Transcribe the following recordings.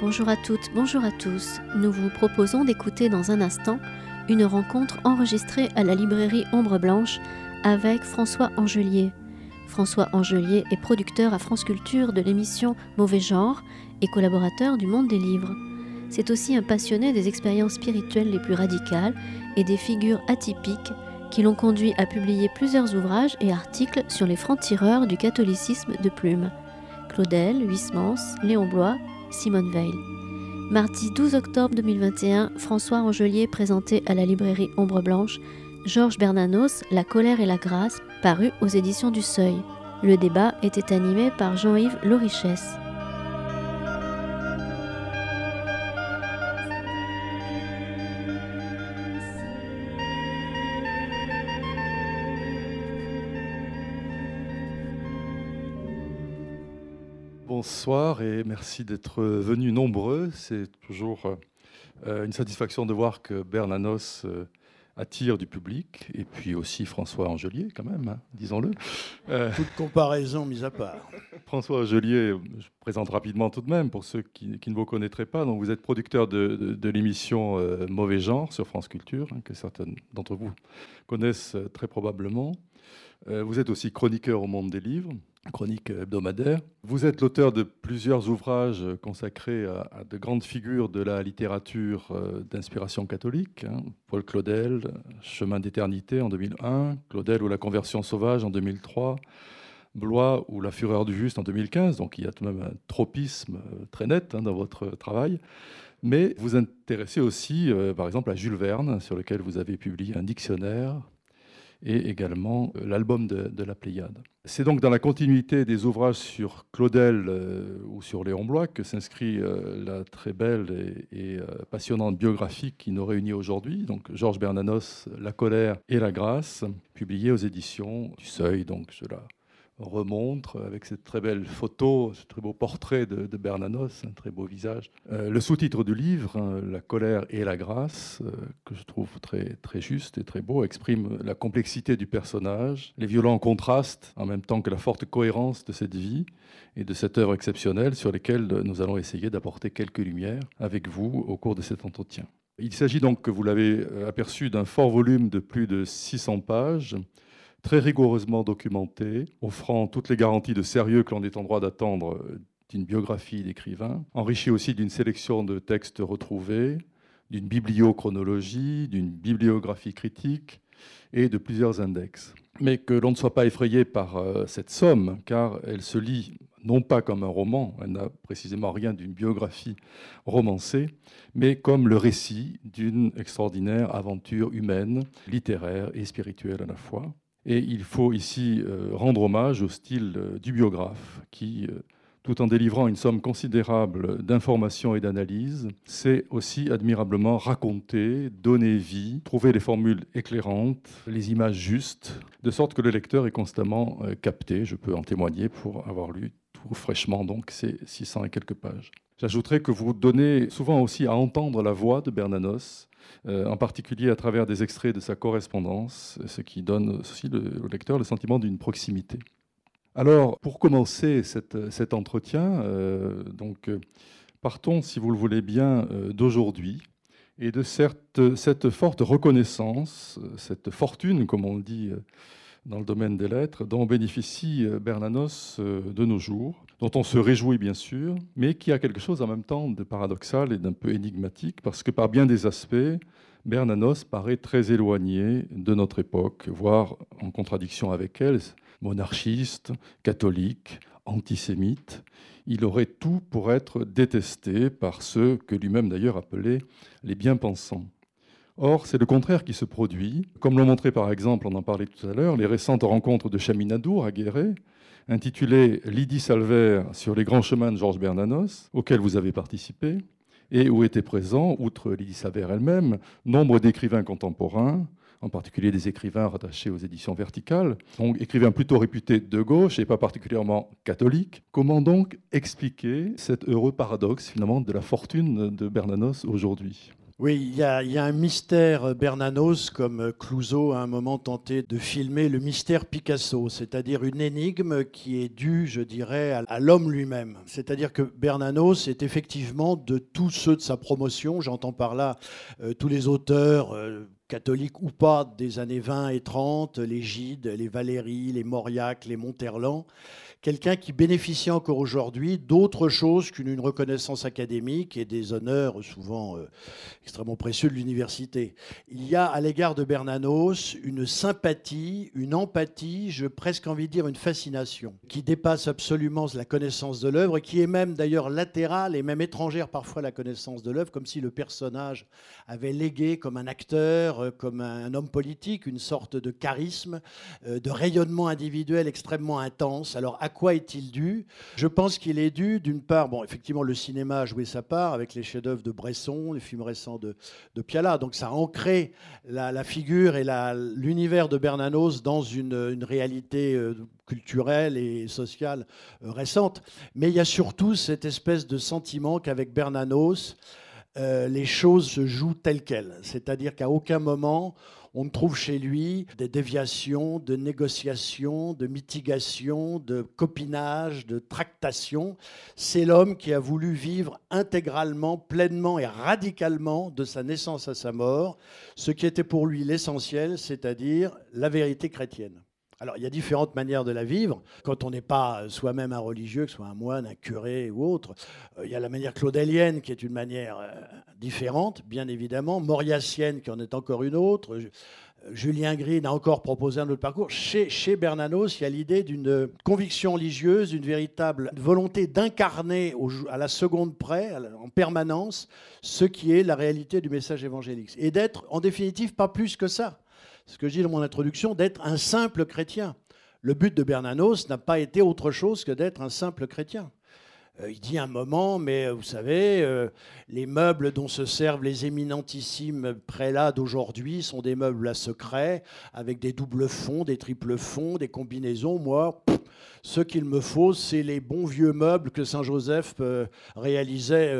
Bonjour à toutes, bonjour à tous. Nous vous proposons d'écouter dans un instant une rencontre enregistrée à la librairie Ombre Blanche avec François Angelier. François Angelier est producteur à France Culture de l'émission Mauvais Genre et collaborateur du Monde des Livres. C'est aussi un passionné des expériences spirituelles les plus radicales et des figures atypiques qui l'ont conduit à publier plusieurs ouvrages et articles sur les francs-tireurs du catholicisme de plume. Claudel, Huysmans, Léon Blois, Simone Veil. Mardi 12 octobre 2021, François Angelier présentait à la librairie Ombre Blanche Georges Bernanos, La colère et la grâce, paru aux éditions du Seuil. Le débat était animé par Jean-Yves Lorichesse. Bonsoir et merci d'être venus nombreux. C'est toujours euh, une satisfaction de voir que Bernanos euh, attire du public, et puis aussi François Angelier, quand même, hein, disons-le. Euh, Toute comparaison mise à part. François Angelier, je présente rapidement tout de même pour ceux qui, ne vous connaîtraient pas. Donc, vous êtes producteur de, l'émission Mauvais Genre sur France Culture, hein, que certains d'entre vous connaissent très probablement. Vous êtes aussi chroniqueur au monde des livres chronique hebdomadaire. Vous êtes l'auteur de plusieurs ouvrages consacrés à, de grandes figures de la littérature euh, d'inspiration catholique. Hein. Paul Claudel, Chemin d'éternité en 2001, Claudel ou la conversion sauvage en 2003, Blois ou La fureur du juste en 2015. Donc il y a tout de même un tropisme euh, très net hein, dans votre travail. Mais vous intéressez aussi, euh, par exemple, à Jules Verne, sur lequel vous avez publié un dictionnaire et également euh, l'album de, la Pléiade. C'est donc dans la continuité des ouvrages sur Claudel euh, ou sur Léon Blois que s'inscrit euh, la très belle et, passionnante biographie qui nous réunit aujourd'hui, donc Georges Bernanos, La colère et la grâce, publiée aux éditions du Seuil, donc cela remontre avec cette très belle photo, ce très beau portrait de, Bernanos, un très beau visage. Euh, le sous-titre du livre, hein, La colère et la grâce, euh, que je trouve très, très juste et très beau, exprime la complexité du personnage, les violents contrastes, en même temps que la forte cohérence de cette vie et de cette œuvre exceptionnelle sur lesquelles nous allons essayer d'apporter quelques lumières avec vous au cours de cet entretien. Il s'agit donc, vous l'avez euh, aperçu, d'un fort volume de plus de 600 pages très rigoureusement documenté, offrant toutes les garanties de sérieux que l'on est en droit d'attendre euh, d'une biographie d'écrivain, enrichi aussi d'une sélection de textes retrouvés, d'une bibliochronologie, d'une bibliographie critique et de plusieurs index. Mais que l'on ne soit pas effrayé par euh, cette somme, car elle se lit non pas comme un roman, elle n'a précisément rien d'une biographie romancée, mais comme le récit d'une extraordinaire aventure humaine, littéraire et spirituelle à la fois. Et il faut ici euh, rendre hommage au style euh, du biographe qui, euh, tout en délivrant une somme considérable d'informations et d'analyses, sait aussi admirablement raconter, donner vie, trouver les formules éclairantes, les images justes, de sorte que le lecteur est constamment capté. Je peux en témoigner pour avoir lu tout fraîchement donc ces 600 et quelques pages. J'ajouterai que vous donnez souvent aussi à entendre la voix de Bernanos, en particulier à travers des extraits de sa correspondance, ce qui donne aussi au lecteur le sentiment d'une proximité. Alors, pour commencer cet entretien, euh, donc, euh, partons, si vous le voulez bien, d'aujourd'hui et de cette forte reconnaissance, cette fortune, comme on dit dans le domaine des lettres, dont bénéficie Bernanos de nos jours dont on se réjouit bien sûr, mais qui a quelque chose en même temps de paradoxal et d'un peu énigmatique, parce que par bien des aspects, Bernanos paraît très éloigné de notre époque, voire en contradiction avec elle, monarchiste, catholique, antisémite. Il aurait tout pour être détesté par ceux que lui-même d'ailleurs appelait les bien-pensants. Or, c'est le contraire qui se produit, comme l'ont montré par exemple, on en parlait tout à l'heure, les récentes rencontres de Chaminadour à Guéret, intitulé Lydie Salver sur les grands chemins de Georges Bernanos, auquel vous avez participé, et où étaient présents, outre Lydie Salver elle-même, nombre d'écrivains contemporains, en particulier des écrivains rattachés aux éditions verticales, donc écrivains plutôt réputés de gauche et pas particulièrement catholiques. Comment donc expliquer cet heureux paradoxe finalement de la fortune de Bernanos aujourd'hui? Oui, il y, a, un mystère Bernanos, comme Clouseau a un moment tenté de filmer le mystère Picasso, c'est-à-dire une énigme qui est due, je dirais, à, l'homme lui-même. C'est-à-dire que Bernanos est effectivement de tous ceux de sa promotion, j'entends par là euh, tous les auteurs. Euh, catholiques ou pas des années 20 et 30, les Gide, les Valéry, les Mauriac, les Monterland, quelqu'un qui bénéficie encore aujourd'hui d'autre chose qu'une reconnaissance académique et des honneurs souvent euh, extrêmement précieux de l'université. Il y a à l'égard de Bernanos une sympathie, une empathie, je presque envie de dire une fascination, qui dépasse absolument la connaissance de l'œuvre, qui est même d'ailleurs latérale et même étrangère parfois à la connaissance de l'œuvre, comme si le personnage avait légué comme un acteur, euh, comme un homme politique, une sorte de charisme, euh, de rayonnement individuel extrêmement intense. Alors à quoi est-il dû? Je pense qu'il est dû, d'une part, bon, effectivement, le cinéma a joué sa part avec les chefs-d'œuvre de Bresson, les films récents de, de Piala. Donc ça a ancré la, figure et l'univers de Bernanos dans une, réalité euh, culturelle et sociale euh, récente. Mais il y a surtout cette espèce de sentiment qu'avec Bernanos, euh, les choses se jouent telles quelles. C'est-à-dire qu'à aucun moment on trouve chez lui des déviations, de négociations, de mitigations, de copinage, de tractation. C'est l'homme qui a voulu vivre intégralement, pleinement et radicalement de sa naissance à sa mort, ce qui était pour lui l'essentiel, c'est-à-dire la vérité chrétienne. Alors, il y a différentes manières de la vivre. Quand on n'est pas soi-même un religieux, que ce soit un moine, un curé ou autre, euh, il y a la manière claudélienne qui est une manière euh, différente, bien évidemment. Mauriacienne qui en est encore une autre. Julien Green a encore proposé un autre parcours. Chez, chez Bernanos, il y a l'idée d'une conviction religieuse, d'une véritable volonté d'incarner à la seconde près, en permanence, ce qui est la réalité du message évangélique. Et d'être, en définitive, pas plus que ça ce que je dis dans mon introduction, d'être un simple chrétien. Le but de Bernanos n'a pas été autre chose que d'être un simple chrétien. Euh, il dit un moment, mais euh, vous savez, euh, les meubles dont se servent les éminentissimes prélats d'aujourd'hui sont des meubles à secret, avec des doubles fonds, des triples fonds, des combinaisons. Moi, ce qu'il me faut, c'est les bons vieux meubles que Saint Joseph réalisait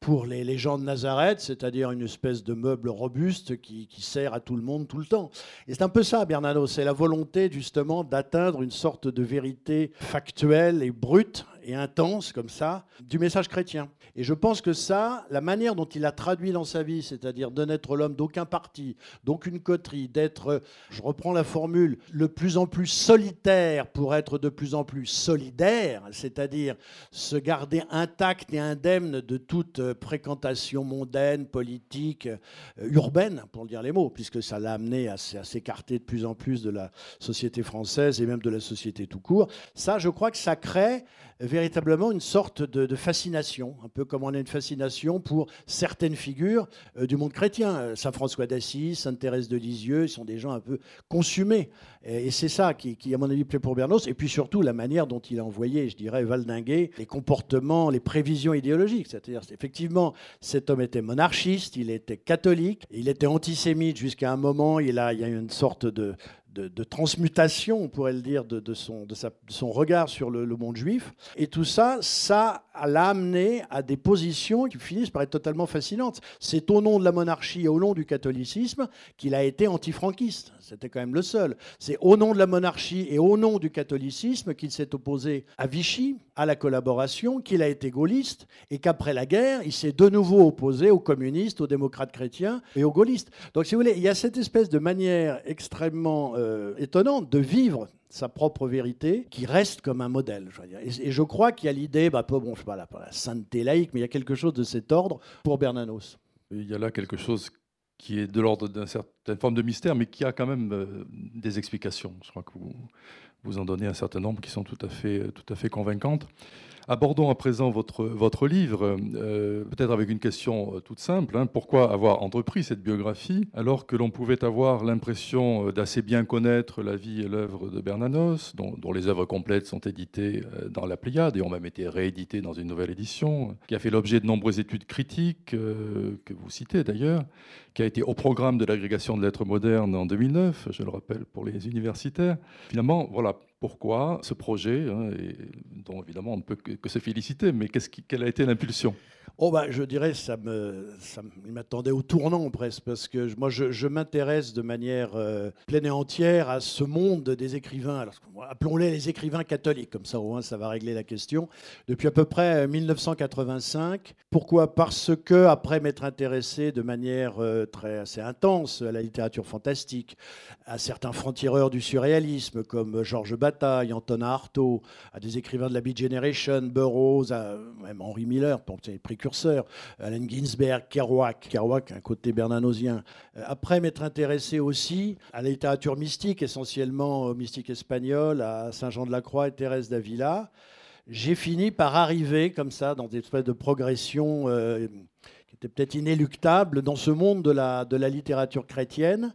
pour les, gens de Nazareth, c'est-à-dire une espèce de meuble robuste qui, sert à tout le monde tout le temps. Et c'est un peu ça, Bernardo, c'est la volonté justement d'atteindre une sorte de vérité factuelle et brute intense comme ça du message chrétien. Et je pense que ça, la manière dont il a traduit dans sa vie, c'est-à-dire de n'être l'homme d'aucun parti, d'aucune coterie, d'être, je reprends la formule, le plus en plus solitaire pour être de plus en plus solidaire, c'est-à-dire se garder intact et indemne de toute fréquentation mondaine, politique, euh, urbaine, pour dire les mots, puisque ça l'a amené à, s'écarter de plus en plus de la société française et même de la société tout court. Ça, je crois que ça crée véritablement une sorte de, fascination, un peu comme on a une fascination pour certaines figures euh, du monde chrétien. Euh, Saint François d'Assise, Sainte Thérèse de Lisieux, ils sont des gens un peu consumés. Et, c'est ça qui, à mon avis, plaît pour Bernos. Et puis surtout, la manière dont il a envoyé, je dirais, valdinguer les comportements, les prévisions idéologiques. C'est-à-dire, effectivement, cet homme était monarchiste, il était catholique, il était antisémite jusqu'à un moment. Il, a, il y a une sorte de, de, transmutation, on pourrait le dire, de, son, regard sur le, monde juif. Et tout ça, ça l'a amené à des positions qui finissent par être totalement fascinantes. C'est au nom de la monarchie et au nom du catholicisme qu'il a été antifranquiste. C'était quand même le seul. C'est au nom de la monarchie et au nom du catholicisme qu'il s'est opposé à Vichy, à la collaboration, qu'il a été gaulliste et qu'après la guerre, il s'est de nouveau opposé aux communistes, aux démocrates chrétiens et aux gaullistes. Donc, si vous voulez, il y a cette espèce de manière extrêmement euh, étonnante de vivre sa propre vérité, qui reste comme un modèle. Et, je crois qu'il y a l'idée, bah, bon, je sais pas, la, la sainteté laïque, mais il y a quelque chose de cet ordre pour Bernanos. Il y a là quelque chose qui est de l'ordre d'une certaine forme de mystère, mais qui a quand même euh, des explications. Je crois que vous, en donnez un certain nombre qui sont tout à fait, tout à fait convaincantes. Abordons à présent votre, votre livre, euh, peut-être avec une question euh, toute simple. Hein. pourquoi avoir entrepris cette biographie alors que l'on pouvait avoir l'impression euh, d'assez bien connaître la vie et l'œuvre de Bernanos, dont, les œuvres complètes sont éditées dans la Pléiade et ont même été rééditées dans une nouvelle édition, qui a fait l'objet de nombreuses études critiques, que vous citez d'ailleurs, qui a été au programme de l'agrégation de lettres modernes en 2009, je le rappelle pour les universitaires. Finalement, voilà, Pourquoi ce projet, hein, dont évidemment on ne peut que, se féliciter, mais quelle a été l'impulsion? Oh bah, je dirais ça me, ça m'attendait au tournant presque parce que moi je, m'intéresse de manière euh, pleine et entière à ce monde des écrivains. appelons-les les écrivains catholiques, comme ça au moins ça va régler la question. Depuis à peu près 1985. Pourquoi? Parce que après m'être intéressé de manière euh, très assez intense à la littérature fantastique, à certains francs-tireurs du surréalisme comme Georges Bataille, Anton Artaud, à des écrivains de la Beat Generation, Burroughs, même Henri Miller, pour les précurseurs Allen Ginsberg, Kerouac, Kerouac, un côté bernanosien. Euh, après m'être intéressé aussi à la littérature mystique, essentiellement au mystique espagnol, à Saint-Jean-de-la-Croix et Thérèse d'Avila, j'ai fini par arriver comme ça dans des espèces de progression euh, qui était peut-être inéluctable dans ce monde de la, de la littérature chrétienne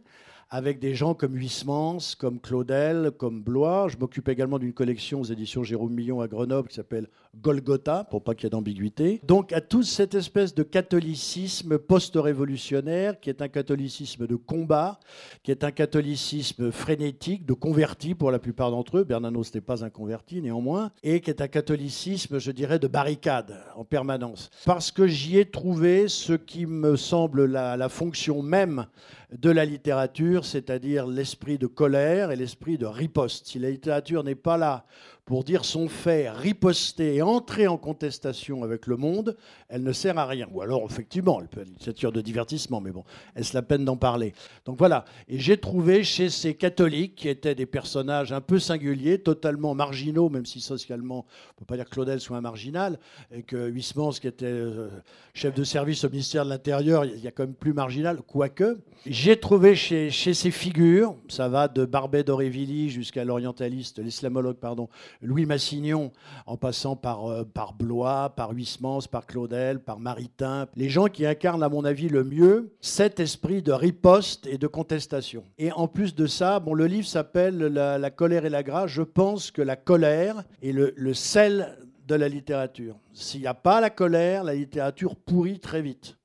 avec des gens comme Huysmans, comme Claudel, comme Blois. Je m'occupe également d'une collection aux éditions Jérôme Millon à Grenoble qui s'appelle Golgotha, pour pas qu'il y ait d'ambiguïté. Donc à toute cette espèce de catholicisme post-révolutionnaire, qui est un catholicisme de combat, qui est un catholicisme frénétique, de convertis pour la plupart d'entre eux, Bernanos n'était pas un converti néanmoins, et qui est un catholicisme, je dirais, de barricade en permanence. Parce que j'y ai trouvé ce qui me semble la, la fonction même de la littérature, c'est-à-dire l'esprit de colère et l'esprit de riposte. Si la littérature n'est pas là pour dire son fait, riposter et entrer en contestation avec le monde, elle ne sert à rien. Ou alors, effectivement, elle peut être une littérature de divertissement, mais bon, est-ce la peine d'en parler? Donc voilà. Et j'ai trouvé chez ces catholiques, qui étaient des personnages un peu singuliers, totalement marginaux, même si socialement, on ne peut pas dire que Claudel soit un marginal, et que Huysmans, qui était euh, chef de service au ministère de l'Intérieur, il y a quand même plus marginal, quoique. J'ai trouvé chez, chez ces figures, ça va de Barbet d'Aurevilly jusqu'à l'orientaliste, l'islamologue, pardon, Louis Massignon, en passant par, euh, par Blois, par Huysmans, par Claudel, par Maritain, les gens qui incarnent, à mon avis, le mieux cet esprit de riposte et de contestation. Et en plus de ça, bon, le livre s'appelle la, colère et la grâce. Je pense que la colère est le, sel de la littérature. S'il n'y a pas la colère, la littérature pourrit très vite.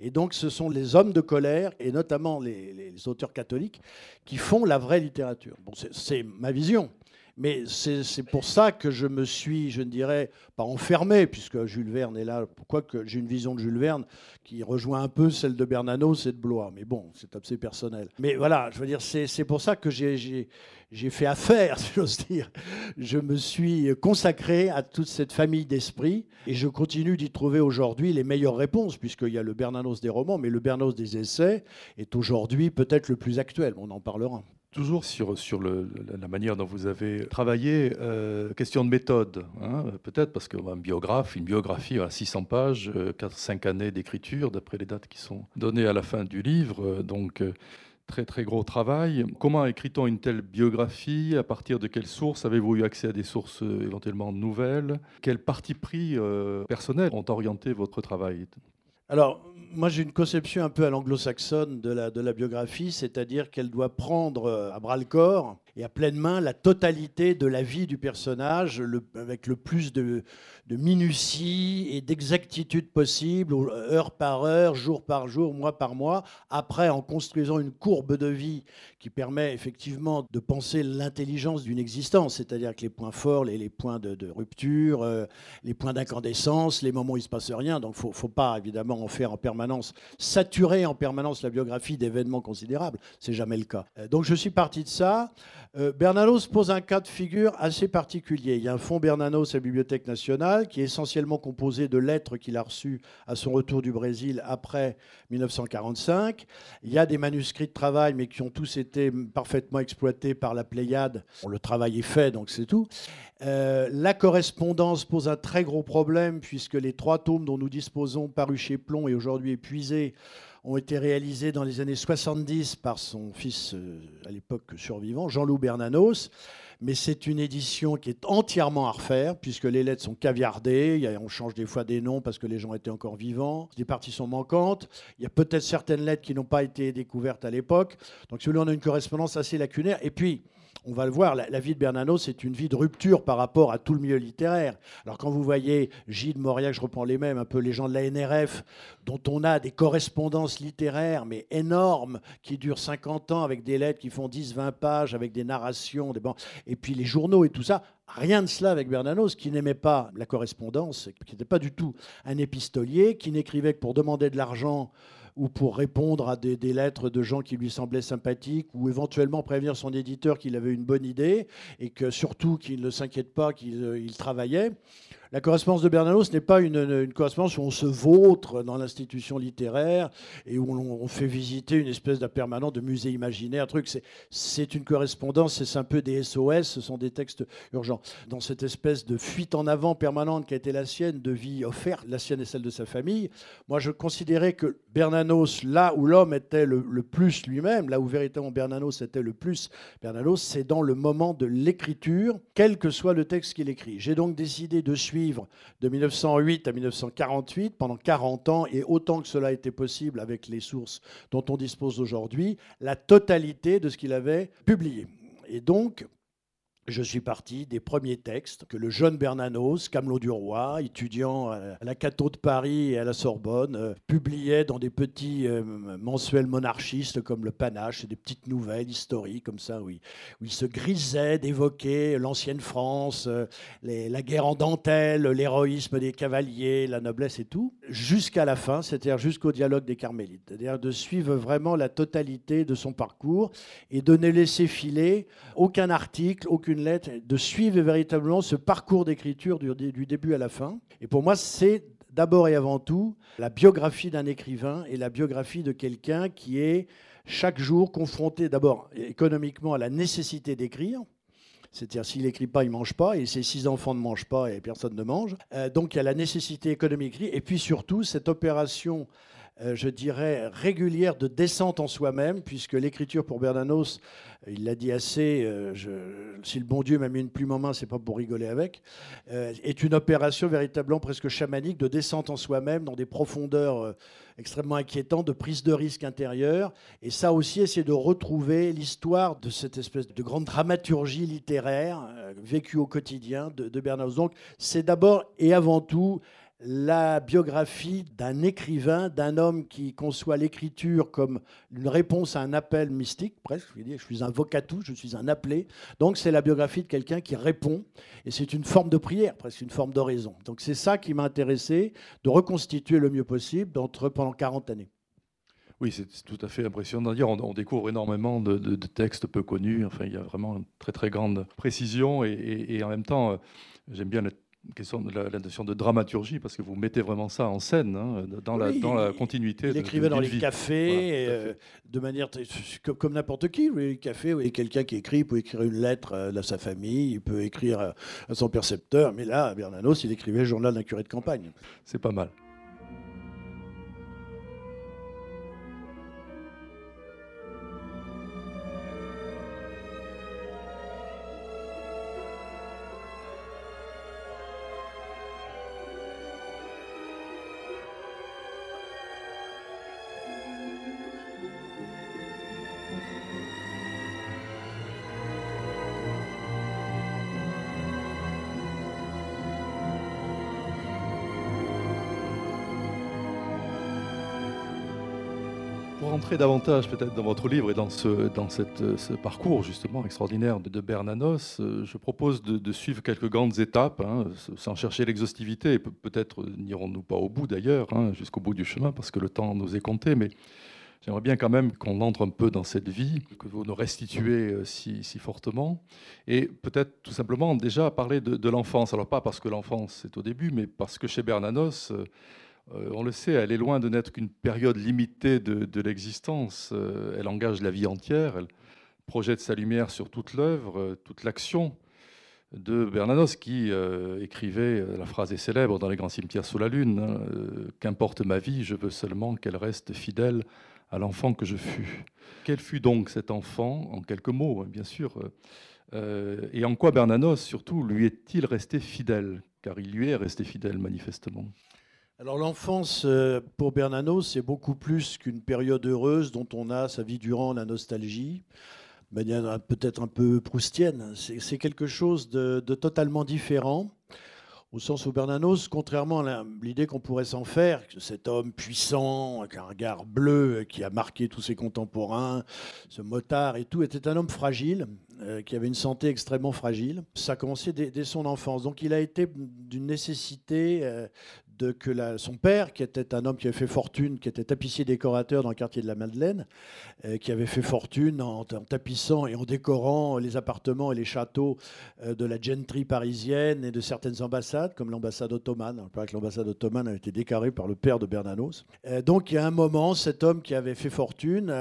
Et donc, ce sont les hommes de colère, et notamment les, les auteurs catholiques, qui font la vraie littérature. Bon, c'est ma vision. Mais c'est pour ça que je me suis, je ne dirais, pas enfermé, puisque Jules Verne est là. Pourquoi j'ai une vision de Jules Verne qui rejoint un peu celle de Bernanos et de Blois. Mais bon, c'est assez personnel. Mais voilà, je veux dire, c'est pour ça que j'ai fait affaire, si j'ose dire. Je me suis consacré à toute cette famille d'esprits et je continue d'y trouver aujourd'hui les meilleures réponses, puisqu'il y a le Bernanos des romans, mais le Bernanos des essais est aujourd'hui peut-être le plus actuel. On en parlera. Toujours. Sur, sur le, la manière dont vous avez travaillé, euh, question de méthode, hein, peut-être parce qu'un biographe, une biographie à 600 pages, 4-5 euh, années d'écriture, d'après les dates qui sont données à la fin du livre, euh, donc très très gros travail. Comment écrit-on une telle biographie? À partir de quelles sources Avez-vous eu accès à des sources éventuellement nouvelles? Quels partis pris personnels ont orienté votre travail? Alors, moi, j'ai une conception un peu à l'anglo-saxonne de la, biographie, c'est-à-dire qu'elle doit prendre euh, à bras le corps et à pleine main la totalité de la vie du personnage, avec le plus de, de minutie et d'exactitude possible, heure par heure, jour par jour, mois par mois. Après, en construisant une courbe de vie qui permet effectivement de penser l'intelligence d'une existence, c'est-à-dire que les points forts, les, les points de, rupture, euh, les points d'incandescence, les moments où il ne se passe rien. Donc, il ne faut pas évidemment en faire en permanence, saturer en permanence la biographie d'événements considérables. C'est jamais le cas. Euh, donc, je suis parti de ça. Euh, Bernanos pose un cas de figure assez particulier. Il y a un fonds Bernanos à la Bibliothèque nationale qui est essentiellement composé de lettres qu'il a reçues à son retour du Brésil après 1945. Il y a des manuscrits de travail, mais qui ont tous été parfaitement exploités par la Pléiade. le travail est fait, donc c'est tout. Euh, la correspondance pose un très gros problème, puisque les trois tomes dont nous disposons, parus chez Plomb et aujourd'hui épuisés, ont été réalisés dans les années 70 par son fils, euh, à l'époque survivant, Jean-Loup Bernanos. Mais c'est une édition qui est entièrement à refaire, puisque les lettres sont caviardées. On change des fois des noms parce que les gens étaient encore vivants. Des parties sont manquantes. Il y a peut-être certaines lettres qui n'ont pas été découvertes à l'époque. Donc, celui-là, on a une correspondance assez lacunaire. Et puis, on va le voir, la, vie de Bernanos, c'est une vie de rupture par rapport à tout le milieu littéraire. Alors quand vous voyez Gilles Mauriac, je reprends les mêmes, un peu les gens de la NRF, dont on a des correspondances littéraires, mais énormes, qui durent 50 ans, avec des lettres qui font 10-20 pages, avec des narrations, des... et puis les journaux et tout ça, Rien de cela avec Bernanos, qui n'aimait pas la correspondance, qui n'était pas du tout un épistolier, qui n'écrivait que pour demander de l'argent ou pour répondre à des, lettres de gens qui lui semblaient sympathiques, ou éventuellement prévenir son éditeur qu'il avait une bonne idée, et que surtout qu'il ne s'inquiète pas qu'il euh, travaillait. La correspondance de Bernanos n'est pas une, correspondance où on se vautre dans l'institution littéraire et où on, fait visiter une espèce d'impermanent de musée imaginaire. Truc, c'est une correspondance, c'est un peu des SOS, ce sont des textes urgents. Dans cette espèce de fuite en avant permanente qui a été la sienne, de vie offerte, la sienne et celle de sa famille, moi je considérais que Bernanos, là où l'homme était le, le plus lui-même, là où véritablement Bernanos était le plus Bernanos, c'est dans le moment de l'écriture, quel que soit le texte qu'il écrit. J'ai donc décidé de suivre de 1908 à 1948, pendant 40 ans, et autant que cela était possible avec les sources dont on dispose aujourd'hui, la totalité de ce qu'il avait publié. Et donc, je suis parti des premiers textes que le jeune Bernanos, Camelot du Roi, étudiant à la Cato de Paris et à la Sorbonne, euh, publiait dans des petits euh, mensuels monarchistes comme le Panache, des petites nouvelles historiques comme ça, oui, où il se grisait d'évoquer l'ancienne France, euh, la guerre en dentelle, l'héroïsme des cavaliers, la noblesse et tout, jusqu'à la fin, c'est-à-dire jusqu'au dialogue des Carmélites, c'est-à-dire de suivre vraiment la totalité de son parcours et de ne laisser filer aucun article, aucune de suivre véritablement ce parcours d'écriture du, début à la fin. Et pour moi, c'est d'abord et avant tout la biographie d'un écrivain et la biographie de quelqu'un qui est chaque jour confronté d'abord économiquement à la nécessité d'écrire. C'est-à-dire, s'il n'écrit pas, il ne mange pas, et ses six enfants ne mangent pas, et personne ne mange. Euh, donc, il y a la nécessité économique, et puis surtout, cette opération je dirais, régulière de descente en soi-même, puisque l'écriture pour Bernanos, euh, il l'a dit assez, euh, si le bon Dieu m'a mis une plume en main, c'est pas pour rigoler avec, est une opération véritablement presque chamanique de descente en soi-même dans des profondeurs extrêmement inquiétantes, de prise de risque intérieure. Et ça aussi, c'est de retrouver l'histoire de cette espèce de grande dramaturgie littéraire vécue au quotidien de, de Bernanos. Donc, c'est d'abord et avant tout la biographie d'un écrivain, d'un homme qui conçoit l'écriture comme une réponse à un appel mystique, presque. Je, je suis un vocatus, je suis un appelé. Donc c'est la biographie de quelqu'un qui répond, et c'est une forme de prière, presque une forme d'oraison. Donc c'est ça qui m'a intéressé, de reconstituer le mieux possible d'entre pendant 40 années. Oui, c'est tout à fait impressionnant. Dire, on, découvre énormément de, textes peu connus. Enfin, il y a vraiment une très très grande précision et, et en même temps, euh, j'aime bien le question de la, notion de dramaturgie, parce que vous mettez vraiment ça en scène, hein, dans, la, dans la continuité. Il écrivait dans les cafés, euh, de manière comme, n'importe qui. Les cafés, oui, quelqu'un qui écrit, il peut écrire une lettre euh, à sa famille, il peut écrire à son percepteur, mais là, Bernanos, il écrivait le journal d'un curé de campagne. C'est pas mal. Davantage peut-être dans votre livre et dans ce, dans cette, ce parcours justement extraordinaire de, Bernanos, euh, je propose de, suivre quelques grandes étapes, hein, sans chercher l'exhaustivité, peut-être n'irons-nous pas au bout d'ailleurs, hein, jusqu'au bout du chemin, parce que le temps nous est compté, mais j'aimerais bien quand même qu'on entre un peu dans cette vie, que vous nous restituez euh, si, si fortement, et peut-être tout simplement déjà parler de, de l'enfance. Alors pas parce que l'enfance est au début, mais parce que chez Bernanos, euh, on le sait, elle est loin de n'être qu'une période limitée de, l'existence. Euh, elle engage la vie entière, elle projette sa lumière sur toute l'œuvre, euh, toute l'action de Bernanos qui écrivait, la phrase est célèbre dans les grands cimetières sous la lune, hein, Qu'importe ma vie, je veux seulement qu'elle reste fidèle à l'enfant que je fus. Quel fut donc cet enfant, en quelques mots, hein, bien sûr, et en quoi Bernanos, surtout, lui est-il resté fidèle? Car il lui est resté fidèle, manifestement. Alors l'enfance euh, pour Bernanos, c'est beaucoup plus qu'une période heureuse dont on a sa vie durant la nostalgie. manière peut-être un peu proustienne. C'est quelque chose de, totalement différent, au sens où Bernanos, contrairement à l'idée qu'on pourrait s'en faire, cet homme puissant, avec un regard bleu qui a marqué tous ses contemporains, ce motard et tout, était un homme fragile, euh, qui avait une santé extrêmement fragile. Ça a commencé dès, son enfance. Donc il a été d'une nécessité euh, de que son père, qui était un homme qui avait fait fortune, qui était tapissier décorateur dans le quartier de la Madeleine, euh, qui avait fait fortune en, tapissant et en décorant les appartements et les châteaux euh, de la gentry parisienne et de certaines ambassades, comme l'ambassade ottomane. On que l'ambassade ottomane a été décorée par le père de Bernanos. Euh, donc, il y a un moment, cet homme qui avait fait fortune,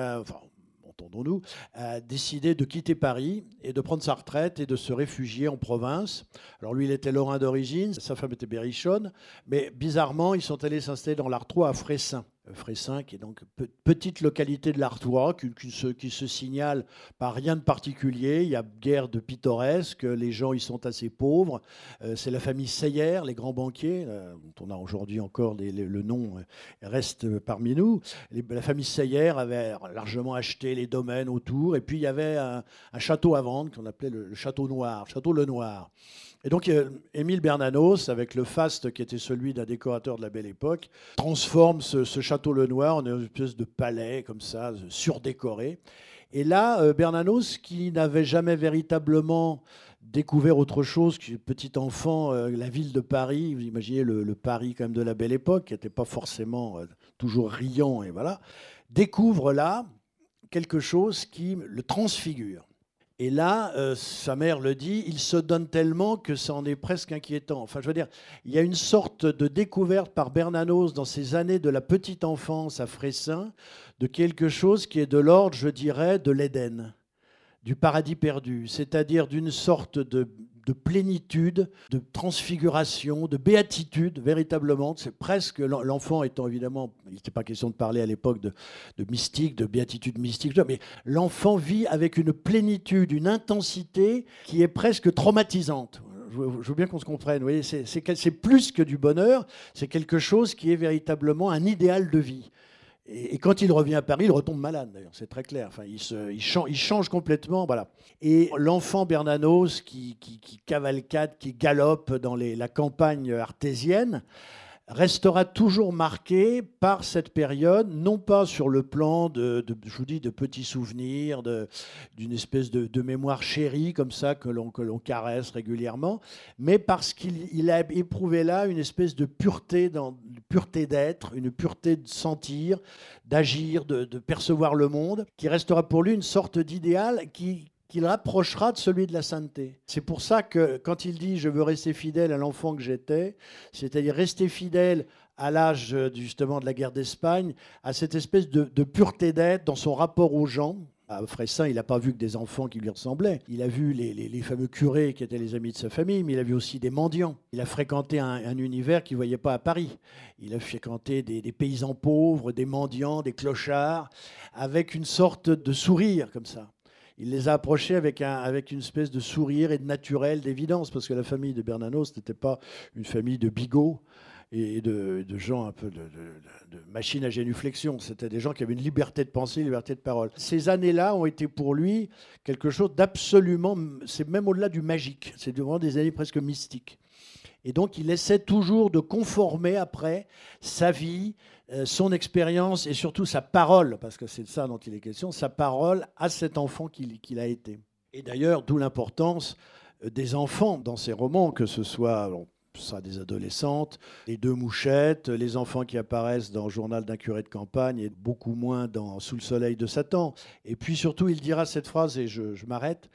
entendons-nous, a décidé de quitter Paris et de prendre sa retraite et de se réfugier en province. Alors lui, il était lorrain d'origine, sa femme était berrichonne, mais bizarrement, ils sont allés s'installer dans l'Artois à Fressin. Fressin, qui est donc petite localité de l'Artois, qui, qui, se, signale par rien de particulier. Il y a guère de pittoresque, les gens y sont assez pauvres. Euh, c'est la famille Seyer, les grands banquiers, euh, dont on a aujourd'hui encore le nom euh, reste parmi nous. la famille Seyer avait largement acheté les domaines autour, et puis il y avait un, château à vendre qu'on appelait le, le château noir, château le Noir. Et donc, Émile Bernanos, avec le faste qui était celui d'un décorateur de la belle époque, transforme ce, château Le Noir en une espèce de palais, comme ça, surdécoré. Et là, euh, Bernanos, qui n'avait jamais véritablement découvert autre chose que petit enfant, euh, la ville de Paris, vous imaginez le, Paris quand même de la belle époque, qui n'était pas forcément euh, toujours riant, et voilà, découvre là quelque chose qui le transfigure. Et là, euh, sa mère le dit, il se donne tellement que ça en est presque inquiétant. Enfin, je veux dire, il y a une sorte de découverte par Bernanos dans ses années de la petite enfance à Fressin de quelque chose qui est de l'ordre, je dirais, de l'Éden, du paradis perdu, c'est-à-dire d'une sorte de de plénitude, de transfiguration, de béatitude, véritablement. C'est presque l'enfant étant évidemment, il n'était pas question de parler à l'époque de, mystique, de béatitude mystique, mais l'enfant vit avec une plénitude, une intensité qui est presque traumatisante. Je veux bien qu'on se comprenne. Vous c'est plus que du bonheur, c'est quelque chose qui est véritablement un idéal de vie. Et, quand il revient à Paris, il retombe malade, d'ailleurs, c'est très clair. Enfin, il, change, complètement. Voilà. Et l'enfant Bernanos qui, cavalcade, qui galope dans la campagne artésienne, restera toujours marqué par cette période, non pas sur le plan de, je vous dis, de petits souvenirs, d'une espèce de, mémoire chérie comme ça que l'on caresse régulièrement, mais parce qu'il a éprouvé là une espèce de pureté, dans, pureté d'être, une pureté de sentir, d'agir, de, de percevoir le monde, qui restera pour lui une sorte d'idéal qui, qu'il rapprochera de celui de la sainteté. C'est pour ça que quand il dit je veux rester fidèle à l'enfant que j'étais, c'est-à-dire rester fidèle à l'âge justement de la guerre d'Espagne, à cette espèce de, pureté d'être dans son rapport aux gens. À Fressin, il n'a pas vu que des enfants qui lui ressemblaient. Il a vu les, fameux curés qui étaient les amis de sa famille, mais il a vu aussi des mendiants. Il a fréquenté un, univers qu'il ne voyait pas à Paris. Il a fréquenté des, paysans pauvres, des mendiants, des clochards, avec une sorte de sourire comme ça il les a approchés avec, un, avec une espèce de sourire et de naturel, d'évidence, parce que la famille de Bernanos n'était pas une famille de bigots et de, gens un peu de, de, machines à génuflexion. C'était des gens qui avaient une liberté de pensée, une liberté de parole. Ces années-là ont été pour lui quelque chose d'absolument, c'est même au-delà du magique, c'est vraiment des années presque mystiques. Et donc il essaie toujours de conformer après sa vie, son expérience et surtout sa parole, parce que c'est de ça dont il est question, sa parole à cet enfant qu'il a été. Et d'ailleurs, d'où l'importance euh, des enfants dans ces romans, que ce soit des adolescentes, les deux mouchettes, les enfants qui apparaissent dans Journal d'un curé de campagne et beaucoup moins dans Sous le soleil de Satan. Et puis surtout, il dira cette phrase, et je m'arrête,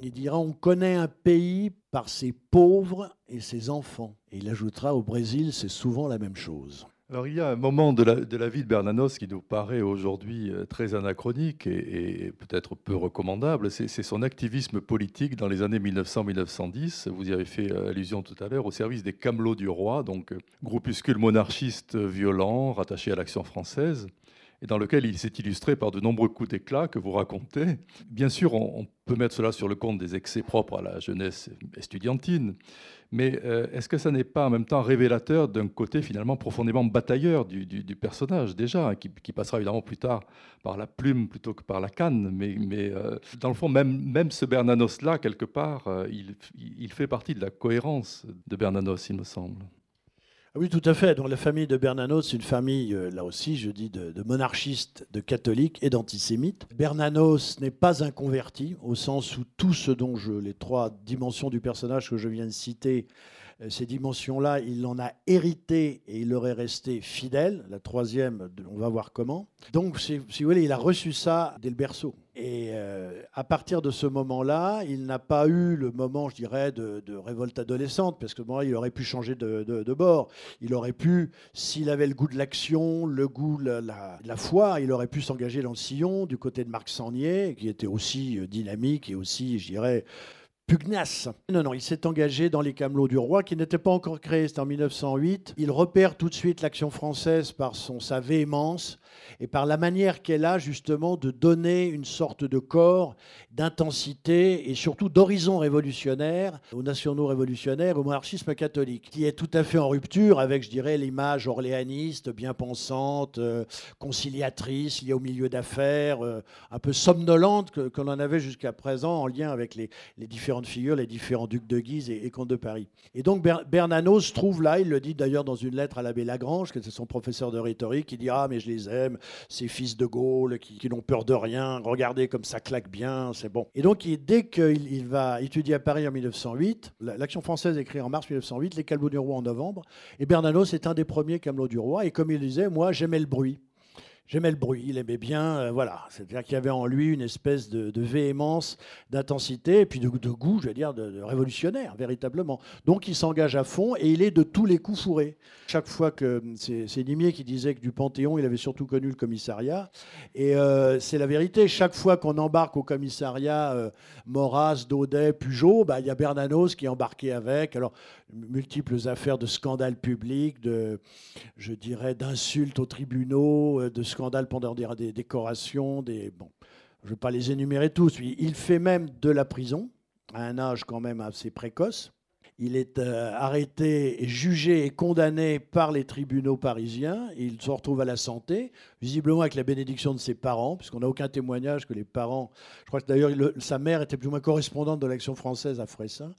il dira On connaît un pays par ses pauvres et ses enfants. Et il ajoutera Au Brésil, c'est souvent la même chose. Alors il y a un moment de la, vie de Bernanos qui nous paraît aujourd'hui euh, très anachronique et, peut-être peu recommandable, c'est son activisme politique dans les années 1900-1910. Vous y avez fait euh, allusion tout à l'heure au service des Camelots du Roi, donc euh, groupuscule monarchiste violent rattaché à l'action française. et dans lequel il s'est illustré par de nombreux coups d'éclat que vous racontez. Bien sûr, on, peut mettre cela sur le compte des excès propres à la jeunesse estudiantine, mais euh, est-ce que ça n'est pas en même temps révélateur d'un côté finalement profondément batailleur du, personnage déjà, hein, qui, passera évidemment plus tard par la plume plutôt que par la canne, mais, euh, dans le fond, même, même ce Bernanos-là, quelque part, euh, il, il fait partie de la cohérence de Bernanos, il me semble. Ah oui, tout à fait. Donc la famille de Bernanos, c'est une famille, euh, là aussi, je dis, de, monarchistes, de catholiques et d'antisémites. Bernanos n'est pas un converti, au sens où tout ce dont je, les trois dimensions du personnage que je viens de citer, ces dimensions-là, il en a hérité et il leur est resté fidèle. La troisième, on va voir comment. Donc, si, vous voulez, il a reçu ça dès le berceau. Et euh, à partir de ce moment-là, il n'a pas eu le moment, je dirais, de, révolte adolescente, parce que moment il aurait pu changer de, bord. Il aurait pu, s'il avait le goût de l'action, le goût de la, la, foi, il aurait pu s'engager dans le sillon du côté de Marc Sangnier, qui était aussi euh, dynamique et aussi, je dirais, pugnace. Non, non, il s'est engagé dans les Camelots du Roi, qui n'étaient pas encore créés, c'était en 1908. Il repère tout de suite l'action française par son, sa véhémence et par la manière qu'elle a justement de donner une sorte de corps, d'intensité et surtout d'horizon révolutionnaire aux nationaux révolutionnaires, au monarchisme catholique, qui est tout à fait en rupture avec, je dirais, l'image orléaniste, bien pensante, euh, conciliatrice, liée au milieu d'affaires, euh, un peu somnolente que, l'on en avait jusqu'à présent en lien avec les, différentes figures, les différents ducs de Guise et, comtes de Paris. Et donc Bernanos trouve là, il le dit d'ailleurs dans une lettre à l'abbé Lagrange, que c'est son professeur de rhétorique, il dit Ah, mais je les aime, ces fils de Gaulle qui, n'ont peur de rien, regardez comme ça claque bien, c'est bon. Et donc, dès qu'il il va étudier à Paris en 1908, l'Action française écrit en mars 1908, Les Camelots du Roi en novembre, et Bernanos est un des premiers Camelots du Roi, et comme il disait, moi j'aimais le bruit. J'aimais le bruit, il aimait bien, euh, voilà. C'est-à-dire qu'il y avait en lui une espèce de, véhémence, d'intensité, et puis de, goût, je veux dire, de, révolutionnaire, véritablement. Donc il s'engage à fond, et il est de tous les coups fourrés. Chaque fois que c'est Nimier qui disait que du Panthéon, il avait surtout connu le commissariat, et euh, c'est la vérité. Chaque fois qu'on embarque au commissariat, euh, Daudet, Pujol, bah, il y a Bernanos qui est embarqué avec. Alors multiples affaires de scandales publics, de, je dirais, d'insultes aux tribunaux, de scandales pendant des décorations, des bon, je ne vais pas les énumérer tous. Il fait même de la prison à un âge quand même assez précoce. Il est euh, arrêté, jugé et condamné par les tribunaux parisiens. Il se retrouve à la santé, visiblement avec la bénédiction de ses parents, puisqu'on n'a aucun témoignage que les parents. Je crois que d'ailleurs sa mère était plus ou moins correspondante de l'action française à Fressin.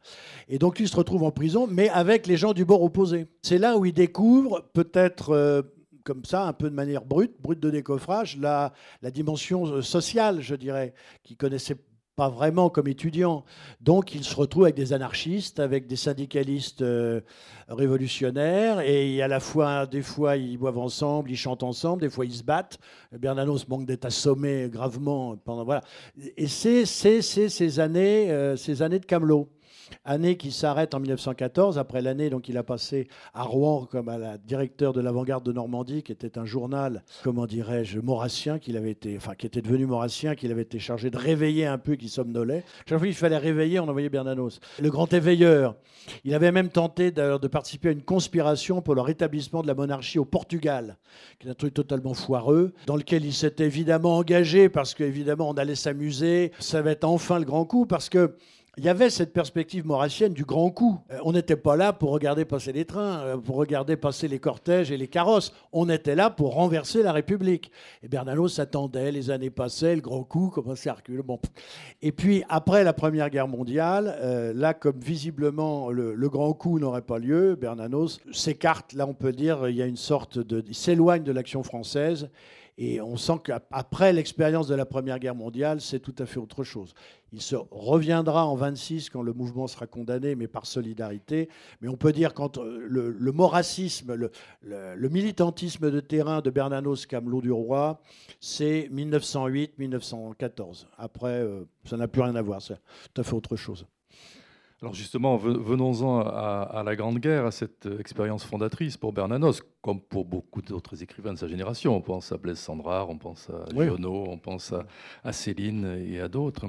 Et donc il se retrouve en prison, mais avec les gens du bord opposé. C'est là où il découvre, peut-être. Euh, comme ça, un peu de manière brute, brute de décoffrage, la, dimension euh, sociale, je dirais, qui connaissait pas vraiment comme étudiant. Donc il se retrouve avec des anarchistes, avec des syndicalistes euh, révolutionnaires, et à la fois, des fois, ils boivent ensemble, ils chantent ensemble, des fois, ils se battent. Bernanos manque d'être assommé gravement pendant. Voilà. Et c'est ces années, euh, ces années de Camelot année qui s'arrête en 1914, après l'année donc il a passé à Rouen comme à la directeur de l'Avant-Garde de Normandie, qui était un journal, comment dirais-je, maurassien, avait été, enfin qui était devenu maurassien, qu'il avait été chargé de réveiller un peu, qui somnolait. Chaque fois qu'il fallait réveiller, on envoyait Bernanos. Le grand éveilleur. Il avait même tenté de participer à une conspiration pour le rétablissement de la monarchie au Portugal, qui est un truc totalement foireux, dans lequel il s'était évidemment engagé parce qu'évidemment on allait s'amuser. Ça va être enfin le grand coup parce que il y avait cette perspective maurassienne du grand coup. Euh, on n'était pas là pour regarder passer les trains, euh, pour regarder passer les cortèges et les carrosses. On était là pour renverser la République. Et Bernanos s'attendait, les années passaient, le grand coup commençait à reculer. Bon. Et puis, après la Première Guerre mondiale, euh, là, comme visiblement le, grand coup n'aurait pas lieu, Bernanos s'écarte, là on peut dire, il y a une sorte de... S'éloigne de l'action française et on sent qu'après l'expérience de la Première Guerre mondiale, c'est tout à fait autre chose. Il se reviendra en 26 quand le mouvement sera condamné, mais par solidarité. Mais on peut dire quand euh, le, le morassisme, le, militantisme de terrain de Bernanos Camelot du Roi, c'est 1908-1914. Après, euh, ça n'a plus rien à voir, c'est tout à fait autre chose. Alors justement, venons-en à, la Grande Guerre, à cette expérience fondatrice pour Bernanos, comme pour beaucoup d'autres écrivains de sa génération. On pense à Blaise Sandrard, on pense à Giono, on pense à, Céline et à d'autres,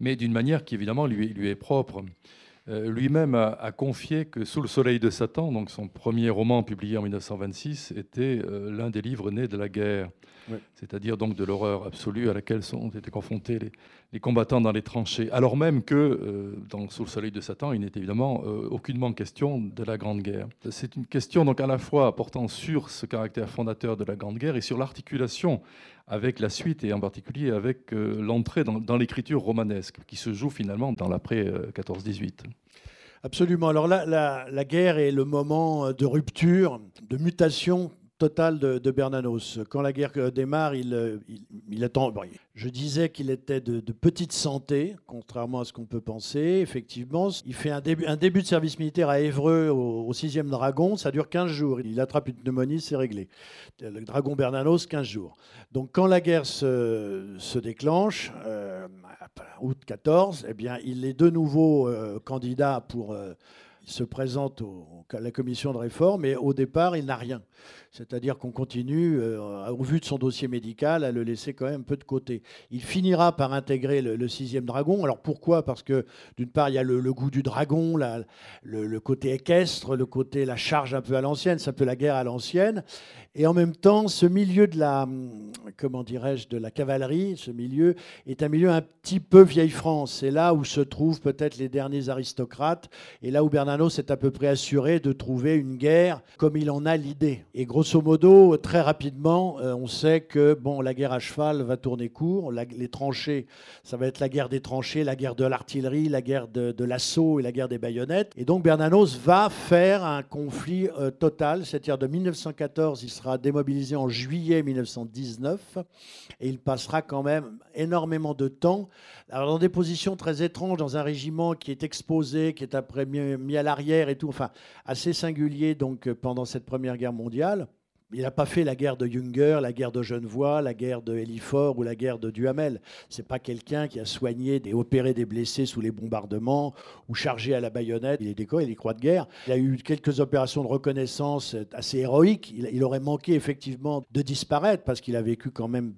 mais d'une manière qui évidemment lui, lui est propre. Euh, lui-même a, confié que Sous le soleil de Satan, donc son premier roman publié en 1926, était euh, l'un des livres nés de la guerre, c'est-à-dire donc de l'horreur absolue à laquelle ont été confrontés les, combattants dans les tranchées, alors même que euh, dans Sous le soleil de Satan, il n'est évidemment aucunement question de la Grande Guerre. C'est une question donc à la fois portant sur ce caractère fondateur de la Grande Guerre et sur l'articulation avec la suite et en particulier avec euh, l'entrée dans, l'écriture romanesque qui se joue finalement dans l'après 14-18. Euh, Absolument. Alors là, la, guerre est le moment de rupture, de mutation totale de, Bernanos. Quand la guerre démarre, il, il, attend. Je disais qu'il était de, petite santé, contrairement à ce qu'on peut penser. Effectivement, il fait un début, de service militaire à Évreux au, 6e Dragon. Ça dure 15 jours. Il attrape une pneumonie, c'est réglé. Le Dragon Bernanos, 15 jours. Donc quand la guerre se, déclenche, euh, août 14, eh bien, il est de nouveau euh, candidat pour... Euh, il se présente à la commission de réforme et au départ, il n'a rien. C'est-à-dire qu'on continue, euh, au vu de son dossier médical, à le laisser quand même un peu de côté. Il finira par intégrer le, sixième dragon. Alors pourquoi? Parce que d'une part, il y a le, goût du dragon, le, côté équestre, le côté la charge un peu à l'ancienne, c'est un peu la guerre à l'ancienne. Et en même temps, ce milieu de la, comment dirais-je, de la cavalerie, ce milieu est un milieu un petit peu vieille France. C'est là où se trouvent peut-être les derniers aristocrates, et là où Bernanos est à peu près assuré de trouver une guerre comme il en a l'idée. Et grosso modo, très rapidement, euh, on sait que bon, la guerre à cheval va tourner court. les tranchées, ça va être la guerre des tranchées, la guerre de l'artillerie, la guerre de, l'assaut et la guerre des baïonnettes. Et donc Bernanos va faire un conflit euh, total, c'est-à-dire de 1914, il sera démobilisé en juillet 1919 et il passera quand même énormément de temps dans des positions très étranges, dans un régiment qui est exposé, qui est après mis, à l'arrière et tout, enfin, assez singulier donc pendant cette Première Guerre mondiale. Il n'a pas fait la guerre de Junger, la guerre de Genevois, la guerre de Hélifort ou la guerre de Duhamel. C'est pas quelqu'un qui a soigné, des, opéré des blessés sous les bombardements ou chargé à la baïonnette les décors et les croix de guerre. Il a eu quelques opérations de reconnaissance assez héroïques. il aurait manqué effectivement de disparaître parce qu'il a vécu quand même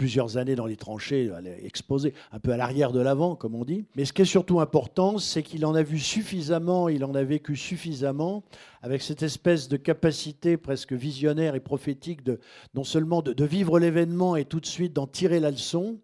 plusieurs années dans les tranchées, exposé un peu à l'arrière de l'avant, comme on dit. Mais ce qui est surtout important, c'est qu'il en a vu suffisamment, il en a vécu suffisamment, avec cette espèce de capacité presque visionnaire et prophétique de non seulement de vivre l'événement et tout de suite d'en tirer la leçon,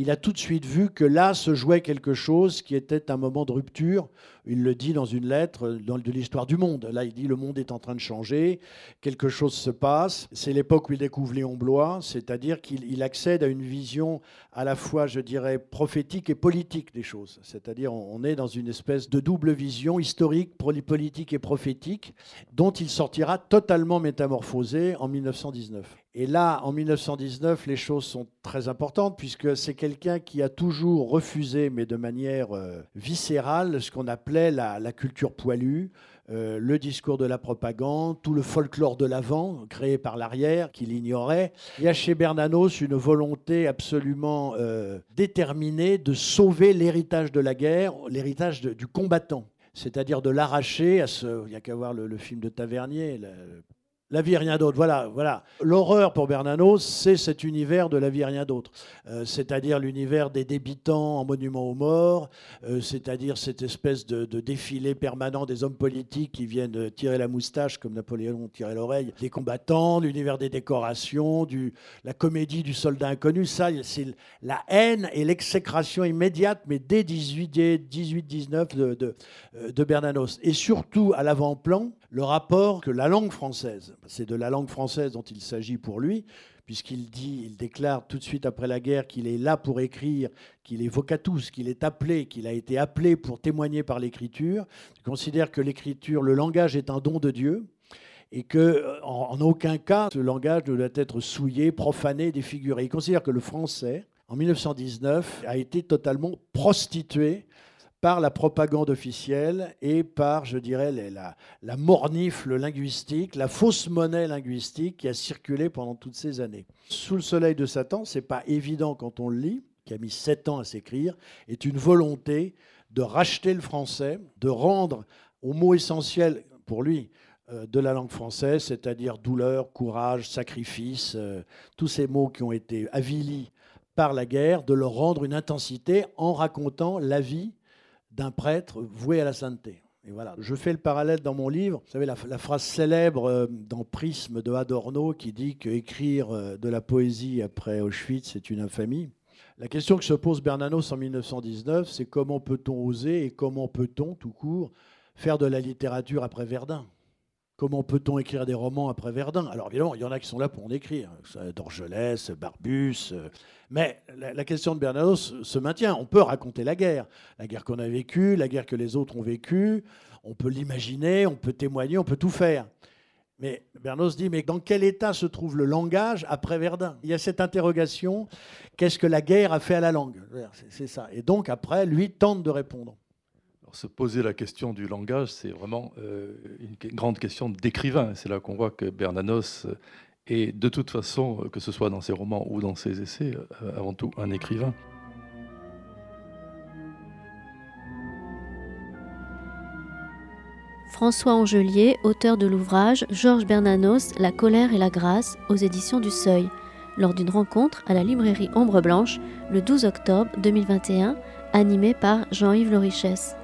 il a tout de suite vu que là se jouait quelque chose qui était un moment de rupture. Il le dit dans une lettre de l'histoire du monde. Là, il dit le monde est en train de changer, quelque chose se passe. C'est l'époque où il découvre Léon Blois, c'est-à-dire qu'il accède à une vision à la fois, je dirais, prophétique et politique des choses. C'est-à-dire on est dans une espèce de double vision historique, politique et prophétique, dont il sortira totalement métamorphosé en 1919. Et là, en 1919, les choses sont très importantes puisque c'est quelqu'un qui a toujours refusé, mais de manière euh, viscérale, ce qu'on appelait la, culture poilue, euh, le discours de la propagande, tout le folklore de l'avant, créé par l'arrière, qu'il ignorait. Il y a chez Bernanos une volonté absolument euh, déterminée de sauver l'héritage de la guerre, l'héritage du combattant c'est-à-dire de l'arracher à ce. Il n'y a qu'à voir le, film de Tavernier, la vie et rien d'autre. Voilà, voilà. L'horreur pour Bernanos, c'est cet univers de la vie et rien d'autre. Euh, c'est-à-dire l'univers des débitants en monument aux morts, euh, c'est-à-dire cette espèce de, défilé permanent des hommes politiques qui viennent tirer la moustache comme Napoléon tirait l'oreille, des combattants, l'univers des décorations, du, la comédie du soldat inconnu. Ça, c'est la haine et l'exécration immédiate, mais dès 18-19 de, de, euh, de Bernanos. Et surtout à l'avant-plan, le rapport que la langue française, c'est de la langue française dont il s'agit pour lui, puisqu'il dit, il déclare tout de suite après la guerre qu'il est là pour écrire, qu'il est vocatus, qu'il est appelé, qu'il a été appelé pour témoigner par l'écriture. Il considère que l'écriture, le langage est un don de Dieu et que en, aucun cas ce langage ne doit être souillé, profané, défiguré. Il considère que le français, en 1919, a été totalement prostitué par la propagande officielle et par, je dirais, la, la, mornifle linguistique, la fausse monnaie linguistique qui a circulé pendant toutes ces années. Sous le soleil de Satan, c'est pas évident quand on le lit, qui a mis sept ans à s'écrire, est une volonté de racheter le français, de rendre au mot essentiel pour lui euh, de la langue française, c'est-à-dire douleur, courage, sacrifice, euh, tous ces mots qui ont été avilis par la guerre, de leur rendre une intensité en racontant la vie d'un prêtre voué à la sainteté. Et voilà. Je fais le parallèle dans mon livre. Vous savez, la, phrase célèbre euh, dans Prisme de Adorno qui dit qu'écrire euh, de la poésie après Auschwitz, c'est une infamie. La question que se pose Bernanos en 1919, c'est comment peut-on oser et comment peut-on, tout court, faire de la littérature après Verdun? Comment peut-on écrire des romans après Verdun? Alors évidemment, il y en a qui sont là pour en écrire, Dorgelès, Barbus. Euh, mais la question de Bernanos se maintient. On peut raconter la guerre, la guerre qu'on a vécue, la guerre que les autres ont vécue. On peut l'imaginer, on peut témoigner, on peut tout faire. Mais Bernanos dit, mais dans quel état se trouve le langage après Verdun? Il y a cette interrogation, qu'est-ce que la guerre a fait à la langue? C'est ça. Et donc après, lui tente de répondre se poser la question du langage, c'est vraiment euh, une grande question d'écrivain. C'est là qu'on voit que Bernanos est, de toute façon, que ce soit dans ses romans ou dans ses essais, euh, avant tout un écrivain. François Angelier, auteur de l'ouvrage Georges Bernanos, La colère et la grâce, aux éditions du Seuil, lors d'une rencontre à la librairie Ombre Blanche le 12 octobre 2021, animée par Jean-Yves Lorichesse.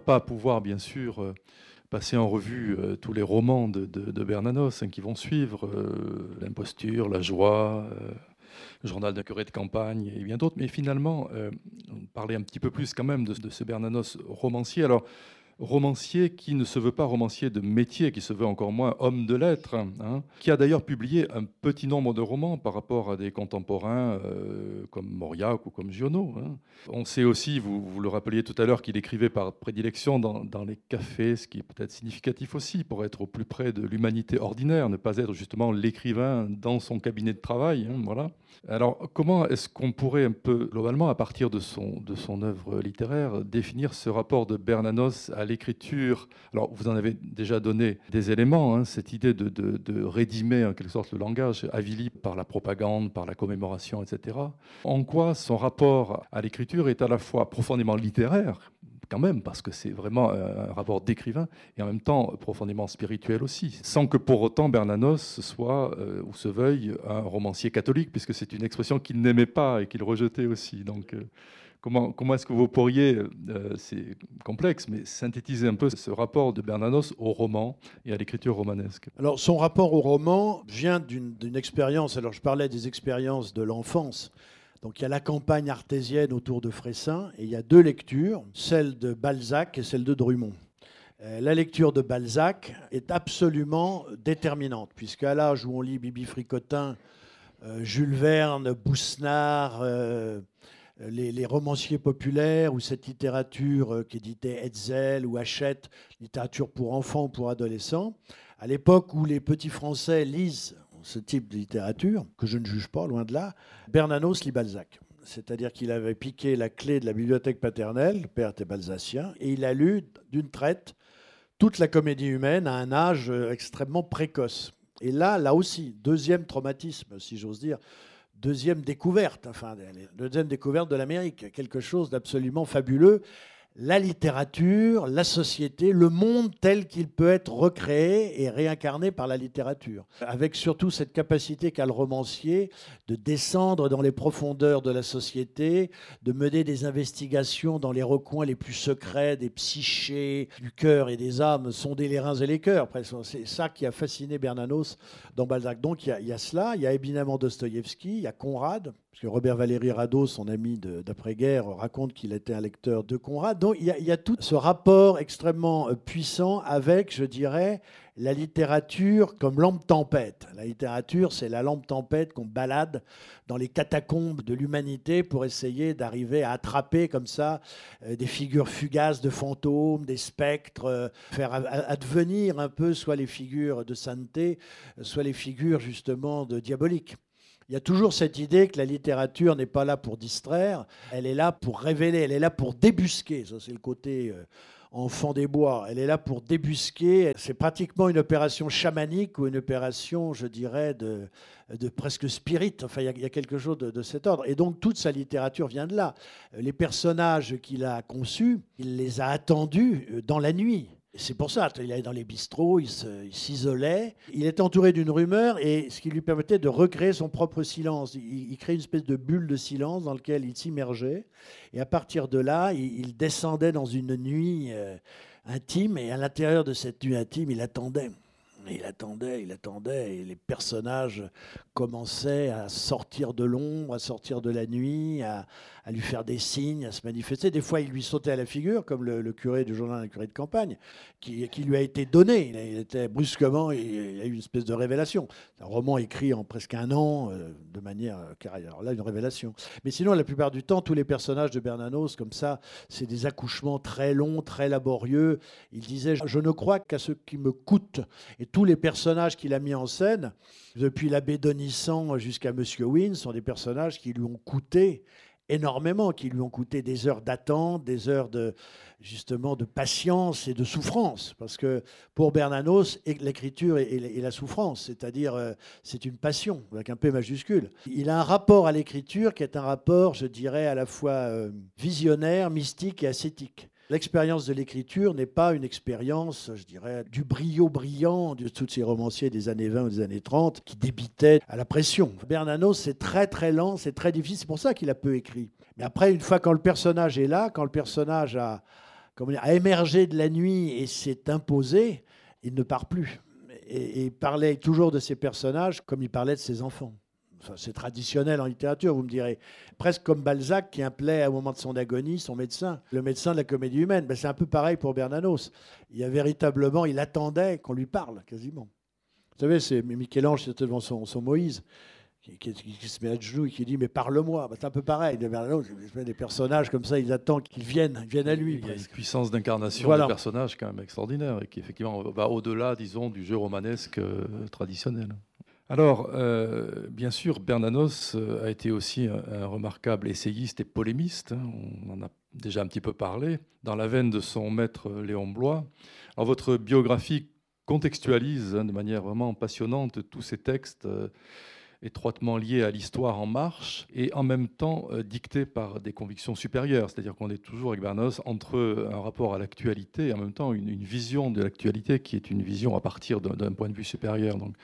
Pas pouvoir, bien sûr, euh, passer en revue euh, tous les romans de, Bernanos hein, qui vont suivre, euh, L'imposture, La joie, Le journal d'un curé de campagne et bien d'autres, mais finalement, parler un petit peu plus quand même de, de ce Bernanos romancier. Alors, romancier qui ne se veut pas romancier de métier, qui se veut encore moins homme de lettres, hein, qui a d'ailleurs publié un petit nombre de romans par rapport à des contemporains euh, comme Mauriac ou comme Giono. Hein. On sait aussi, vous, vous le rappeliez tout à l'heure, qu'il écrivait par prédilection dans, les cafés, ce qui est peut-être significatif aussi pour être au plus près de l'humanité ordinaire, ne pas être justement l'écrivain dans son cabinet de travail. Hein, voilà. Alors, comment est-ce qu'on pourrait un peu, globalement, à partir de son, de son œuvre littéraire, définir ce rapport de Bernanos à l'écriture? Alors, vous en avez déjà donné des éléments, hein, cette idée de, de, rédimer en quelque sorte le langage, avili par la propagande, par la commémoration, etc. En quoi son rapport à l'écriture est à la fois profondément littéraire, quand même, parce que c'est vraiment un rapport d'écrivain et en même temps profondément spirituel aussi, sans que pour autant Bernanos soit euh, ou se veuille un romancier catholique, puisque c'est une expression qu'il n'aimait pas et qu'il rejetait aussi. Donc, euh, comment, comment est-ce que vous pourriez, euh, c'est complexe, mais synthétiser un peu ce rapport de Bernanos au roman et à l'écriture romanesque? Alors, son rapport au roman vient d'une expérience. Alors, je parlais des expériences de l'enfance. Donc il y a la campagne artésienne autour de Fressin et il y a deux lectures, celle de Balzac et celle de Drummond. Euh, la lecture de Balzac est absolument déterminante, puisqu'à l'âge où on lit Bibi Fricotin, euh, Jules Verne, Boussenard, euh, les, romanciers populaires ou cette littérature qu'éditait Hetzel ou Hachette, littérature pour enfants ou pour adolescents, à l'époque où les petits Français lisent ce type de littérature, que je ne juge pas, loin de là, Bernanos lit Balzac. C'est-à-dire qu'il avait piqué la clé de la bibliothèque paternelle, le père était balzacien, et il a lu d'une traite toute la comédie humaine à un âge extrêmement précoce. Et là, là aussi, deuxième traumatisme, si j'ose dire, deuxième découverte, enfin, deuxième découverte de l'Amérique, quelque chose d'absolument fabuleux la littérature, la société, le monde tel qu'il peut être recréé et réincarné par la littérature. Avec surtout cette capacité qu'a le romancier de descendre dans les profondeurs de la société, de mener des investigations dans les recoins les plus secrets des psychés, du cœur et des âmes, sonder les reins et les cœurs. C'est ça qui a fasciné Bernanos dans Balzac. Donc il y, a, cela, il y a évidemment Dostoïevski, il y a Conrad, parce que Robert Valéry Rado, son ami d'après-guerre, raconte qu'il était un lecteur de Conrad. Donc il y, a, tout ce rapport extrêmement euh, puissant avec, je dirais, la littérature comme lampe tempête. La littérature, c'est la lampe tempête qu'on balade dans les catacombes de l'humanité pour essayer d'arriver à attraper comme ça euh, des figures fugaces de fantômes, des spectres, euh, faire advenir un peu soit les figures de sainteté, soit les figures justement de diabolique il y a toujours cette idée que la littérature n'est pas là pour distraire, elle est là pour révéler, elle est là pour débusquer. Ça, c'est le côté euh, enfant des bois. Elle est là pour débusquer. C'est pratiquement une opération chamanique ou une opération, je dirais, de, presque spirit. Enfin, il y, a quelque chose de, de, cet ordre. Et donc, toute sa littérature vient de là. Les personnages qu'il a conçus, il les a attendus dans la nuit. C'est pour ça, il allait dans les bistrots, il s'isolait. Il est entouré d'une rumeur et ce qui lui permettait de recréer son propre silence. Il, crée une espèce de bulle de silence dans laquelle il s'immergeait. Et à partir de là, il, descendait dans une nuit euh, intime et à l'intérieur de cette nuit intime, il attendait. Il attendait, il attendait, et les personnages commençaient à sortir de l'ombre, à sortir de la nuit, à, à lui faire des signes, à se manifester. Des fois, il lui sautait à la figure, comme le, curé du journal, le curé de campagne, qui, lui a été donné. Il, était brusquement, il, a eu une espèce de révélation. Un roman écrit en presque un an, euh, de manière euh, Alors là, une révélation. Mais sinon, la plupart du temps, tous les personnages de Bernanos, comme ça, c'est des accouchements très longs, très laborieux. Il disait Je ne crois qu'à ce qui me coûte. Et tous les personnages qu'il a mis en scène, depuis l'abbé Donissant jusqu'à Monsieur Wynne, sont des personnages qui lui ont coûté énormément, qui lui ont coûté des heures d'attente, des heures de justement de patience et de souffrance, parce que pour Bernanos, l'écriture est la souffrance, c'est-à-dire euh, c'est une passion avec un P majuscule. Il a un rapport à l'écriture qui est un rapport, je dirais, à la fois euh, visionnaire, mystique et ascétique. L'expérience de l'écriture n'est pas une expérience, je dirais, du brio brillant de tous ces romanciers des années 20 ou des années 30 qui débitaient à la pression. Bernanos, c'est très très lent, c'est très difficile, c'est pour ça qu'il a peu écrit. Mais après, une fois quand le personnage est là, quand le personnage a, a émergé de la nuit et s'est imposé, il ne part plus. Et, et il parlait toujours de ses personnages comme il parlait de ses enfants c'est traditionnel en littérature, vous me direz, presque comme Balzac qui appelait au moment de son agonie son médecin, le médecin de la comédie humaine. Ben, c'est un peu pareil pour Bernanos. Il y a véritablement, il attendait qu'on lui parle quasiment. Vous savez, c'est Michel-Ange, c'était devant son, Moïse. Qui, se met à genoux et qui dit Mais parle-moi. Ben, c'est un peu pareil. Bernanos, des personnages comme ça, ils attendent qu'ils viennent, viennent à lui. Il y a une puissance d'incarnation voilà. de personnage quand même extraordinaire et qui effectivement va au-delà, disons, du jeu romanesque euh, traditionnel. Alors, euh, bien sûr, Bernanos euh, a été aussi un, remarquable essayiste et polémiste. Hein. on en a déjà un petit peu parlé, dans la veine de son maître Léon Blois. Alors, votre biographie contextualise hein, de manière vraiment passionnante tous ces textes euh, étroitement liés à l'histoire en marche et en même temps dictés par des convictions supérieures. C'est-à-dire qu'on est toujours avec Bernanos entre un rapport à l'actualité et en même temps une, une vision de l'actualité qui est une vision à partir d'un point de vue supérieur. Donc,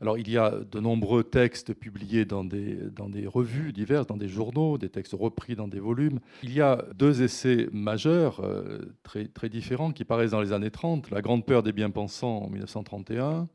alors, il y a de nombreux textes publiés dans des, dans des revues diverses, dans des journaux, des textes repris dans des volumes. Il y a deux essais majeurs, euh, très, très différents, qui paraissent dans les années 30. La Grande Peur des Bien-Pensants en 1931,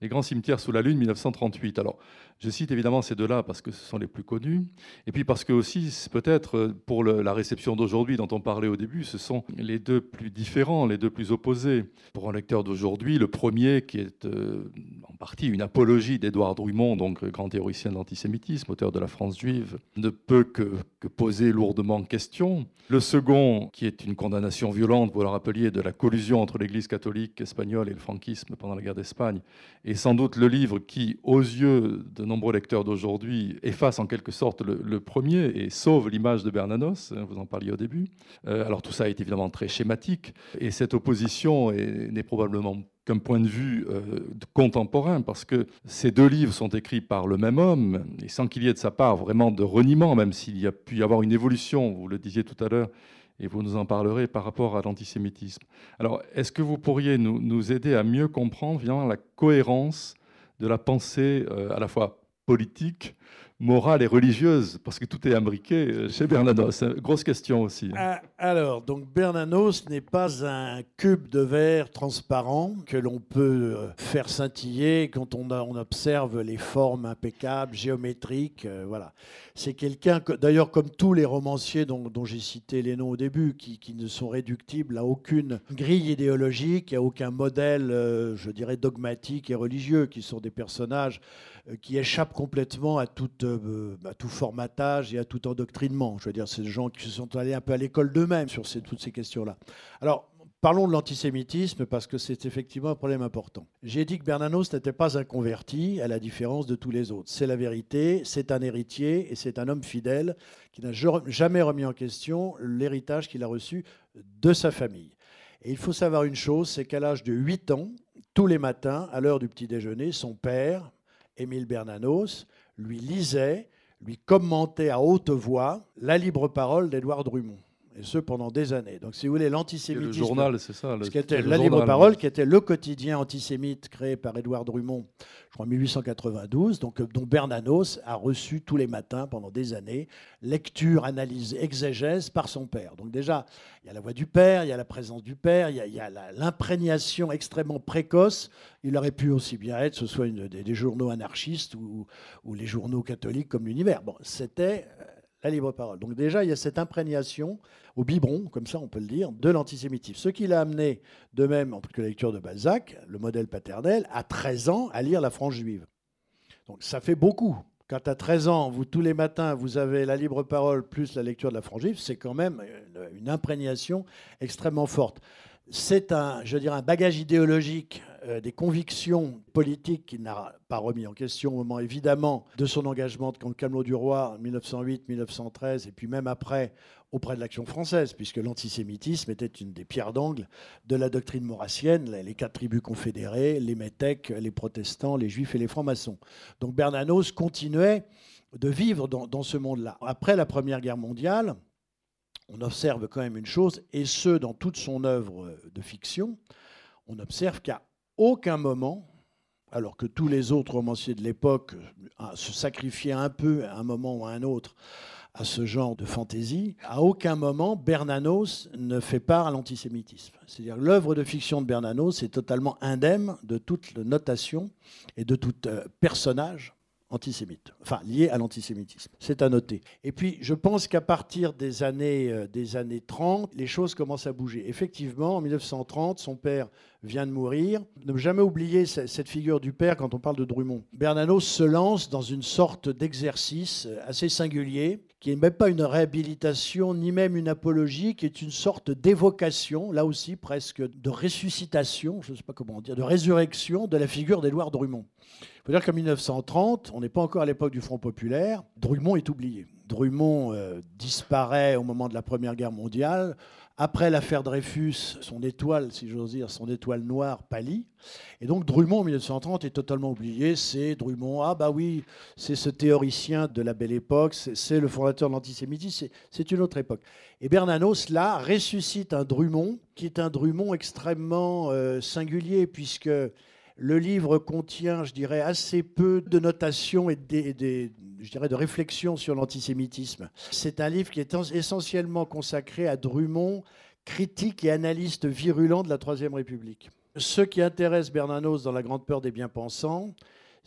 Les Grands Cimetières sous la Lune 1938. Alors, je cite évidemment ces deux-là parce que ce sont les plus connus, et puis parce que aussi, peut-être euh, pour la réception d'aujourd'hui dont on parlait au début, ce sont les deux plus différents, les deux plus opposés. Pour un lecteur d'aujourd'hui, le premier qui est euh, en partie une apologie d'Édouard Drummond, donc grand théoricien d'antisémitisme, auteur de La France juive, ne peut que, que, poser lourdement question. Le second, qui est une condamnation violente, vous le rappeliez, de la collusion entre l'Église catholique espagnole et le franquisme pendant la guerre d'Espagne, est sans doute le livre qui, aux yeux de nombreux lecteurs d'aujourd'hui effacent en quelque sorte le, premier et sauvent l'image de Bernanos, hein, vous en parliez au début. Euh, alors tout ça est évidemment très schématique, et cette opposition n'est probablement qu'un point de vue euh, contemporain, parce que ces deux livres sont écrits par le même homme, et sans qu'il y ait de sa part vraiment de reniement, même s'il y a pu y avoir une évolution, vous le disiez tout à l'heure, et vous nous en parlerez par rapport à l'antisémitisme. Alors, est-ce que vous pourriez nous, aider à mieux comprendre la cohérence de la pensée euh, à la fois politique, morale et religieuse, parce que tout est imbriqué euh, chez Bernanos. Grosse question aussi. Ah, alors, donc Bernanos n'est pas un cube de verre transparent que l'on peut euh, faire scintiller quand on, observe les formes impeccables, géométriques. voilà. C'est quelqu'un, d'ailleurs, comme tous les romanciers dont, j'ai cité les noms au début, qui, ne sont réductibles à aucune grille idéologique, à aucun modèle, je dirais, dogmatique et religieux, qui sont des personnages euh, qui échappent complètement à, euh, à, tout formatage et à tout endoctrinement. Je veux dire, c'est des gens qui se sont allés un peu à l'école d'eux-mêmes sur toutes ces questions-là. Alors, Parlons de l'antisémitisme parce que c'est effectivement un problème important. J'ai dit que Bernanos n'était pas un converti, à la différence de tous les autres. C'est la vérité, c'est un héritier et c'est un homme fidèle qui n'a jamais remis en question l'héritage qu'il a reçu de sa famille. Et il faut savoir une chose, c'est qu'à l'âge de 8 ans, tous les matins, à l'heure du petit déjeuner, son père, Émile Bernanos, lui lisait, lui commentait à haute voix la libre parole d'Édouard Drummond et ce pendant des années. Donc, si vous voulez, l'antisémitisme. Le journal, c'est ça. ce qui était la Libre Parole, qui était le quotidien antisémite créé par Édouard Drummond, je crois en 1892, donc, euh, dont Bernanos a reçu tous les matins pendant des années lecture, analyse, exégèse par son père. Donc, déjà, il y a la voix du père, il y a la présence du père, il y a, l'imprégnation extrêmement précoce. Il aurait pu aussi bien être, ce soit une, des, journaux anarchistes ou, ou les journaux catholiques comme l'Univers. Bon, c'était la libre parole. Donc déjà, il y a cette imprégnation au biberon, comme ça on peut le dire, de l'antisémitisme. Ce qui l'a amené, de même que la lecture de Balzac, le modèle paternel, à 13 ans, à lire La France juive. Donc ça fait beaucoup. Quand à 13 ans, vous, tous les matins, vous avez la libre parole plus la lecture de La France juive, c'est quand même une imprégnation extrêmement forte c'est un, je dirais, un bagage idéologique, des convictions politiques qu'il n'a pas remis en question au moment évidemment de son engagement contre Camelot du Roi en 1908-1913 et puis même après auprès de l'action française, puisque l'antisémitisme était une des pierres d'angle de la doctrine maurassienne, les quatre tribus confédérées, les métèques, les protestants, les juifs et les francs-maçons. Donc Bernanos continuait de vivre dans ce monde-là. Après la Première Guerre mondiale, on observe quand même une chose, et ce, dans toute son œuvre de fiction, on observe qu'à aucun moment, alors que tous les autres romanciers de l'époque euh, se sacrifiaient un peu à un moment ou à un autre à ce genre de fantaisie, à aucun moment Bernanos ne fait part à l'antisémitisme. C'est-à-dire l'œuvre de fiction de Bernanos est totalement indemne de toute notation et de tout euh, personnage antisémite, enfin lié à l'antisémitisme. C'est à noter. Et puis, je pense qu'à partir des années, euh, des années 30, les choses commencent à bouger. Effectivement, en 1930, son père vient de mourir. Ne jamais oublier cette figure du père quand on parle de Drummond. Bernanos se lance dans une sorte d'exercice euh, assez singulier, qui n'est même pas une réhabilitation, ni même une apologie, qui est une sorte d'évocation, là aussi presque de ressuscitation, je ne sais pas comment dire, de résurrection de la figure d'Édouard Drummond. Il faut dire qu'en 1930, on n'est pas encore à l'époque du Front populaire, Drummond est oublié. Drummond euh, disparaît au moment de la Première Guerre mondiale. Après l'affaire Dreyfus, son étoile, si j'ose dire, son étoile noire pâlit. Et donc Drummond, en 1930, est totalement oublié. C'est Drummond, ah bah oui, c'est ce théoricien de la belle époque, c'est le fondateur de l'antisémitisme, c'est une autre époque. Et Bernanos, là, ressuscite un Drummond, qui est un Drummond extrêmement euh, singulier, puisque le livre contient, je dirais, assez peu de notations et je dirais, de réflexions sur l'antisémitisme. C'est un livre qui est essentiellement consacré à Drummond, critique et analyste virulent de la Troisième République. Ce qui intéresse Bernanos dans La Grande Peur des Bien-Pensants,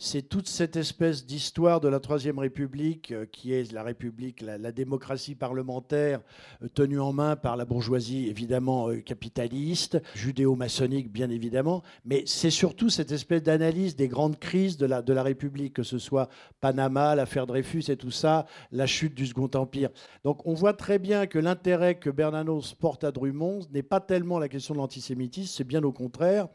c'est toute cette espèce d'histoire de la Troisième République, euh, qui est la République, la, démocratie parlementaire euh, tenue en main par la bourgeoisie, évidemment euh, capitaliste, judéo-maçonnique, bien évidemment, mais c'est surtout cette espèce d'analyse des grandes crises de la, de la République, que ce soit Panama, l'affaire Dreyfus et tout ça, la chute du Second Empire. Donc on voit très bien que l'intérêt que Bernanos porte à Drummond n'est pas tellement la question de l'antisémitisme, c'est bien au contraire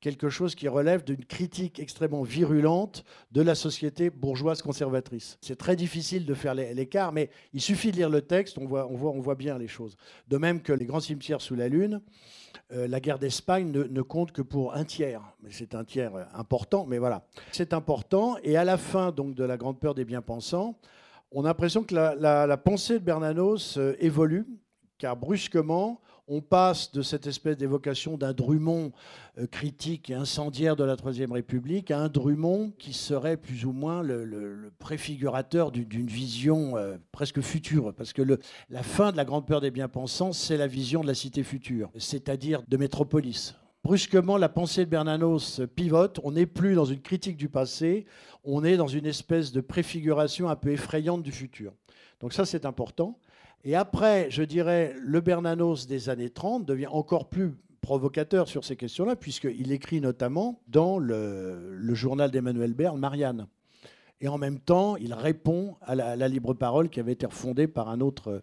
quelque chose qui relève d'une critique extrêmement virulente de la société bourgeoise conservatrice. C'est très difficile de faire l'écart, mais il suffit de lire le texte, on voit, on voit, on voit bien les choses. De même que les grands cimetières sous la Lune, euh, la guerre d'Espagne ne, compte que pour un tiers. Mais c'est un tiers important, mais voilà. C'est important. Et à la fin donc, de la grande peur des bien-pensants, on a l'impression que la, la pensée de Bernanos euh, évolue, car brusquement, on passe de cette espèce d'évocation d'un Drummond euh, critique et incendiaire de la Troisième République à un Drummond qui serait plus ou moins le, préfigurateur d'une vision euh, presque future. Parce que la fin de la grande peur des bien-pensants, c'est la vision de la cité future, c'est-à-dire de métropolis. Brusquement, la pensée de Bernanos pivote. On n'est plus dans une critique du passé, on est dans une espèce de préfiguration un peu effrayante du futur. Donc ça, c'est important. Et après, je dirais, le Bernanos des années 30 devient encore plus provocateur sur ces questions-là, puisqu'il écrit notamment dans le, journal d'Emmanuel Berne, Marianne. Et en même temps, il répond à la, la libre parole qui avait été refondée par un autre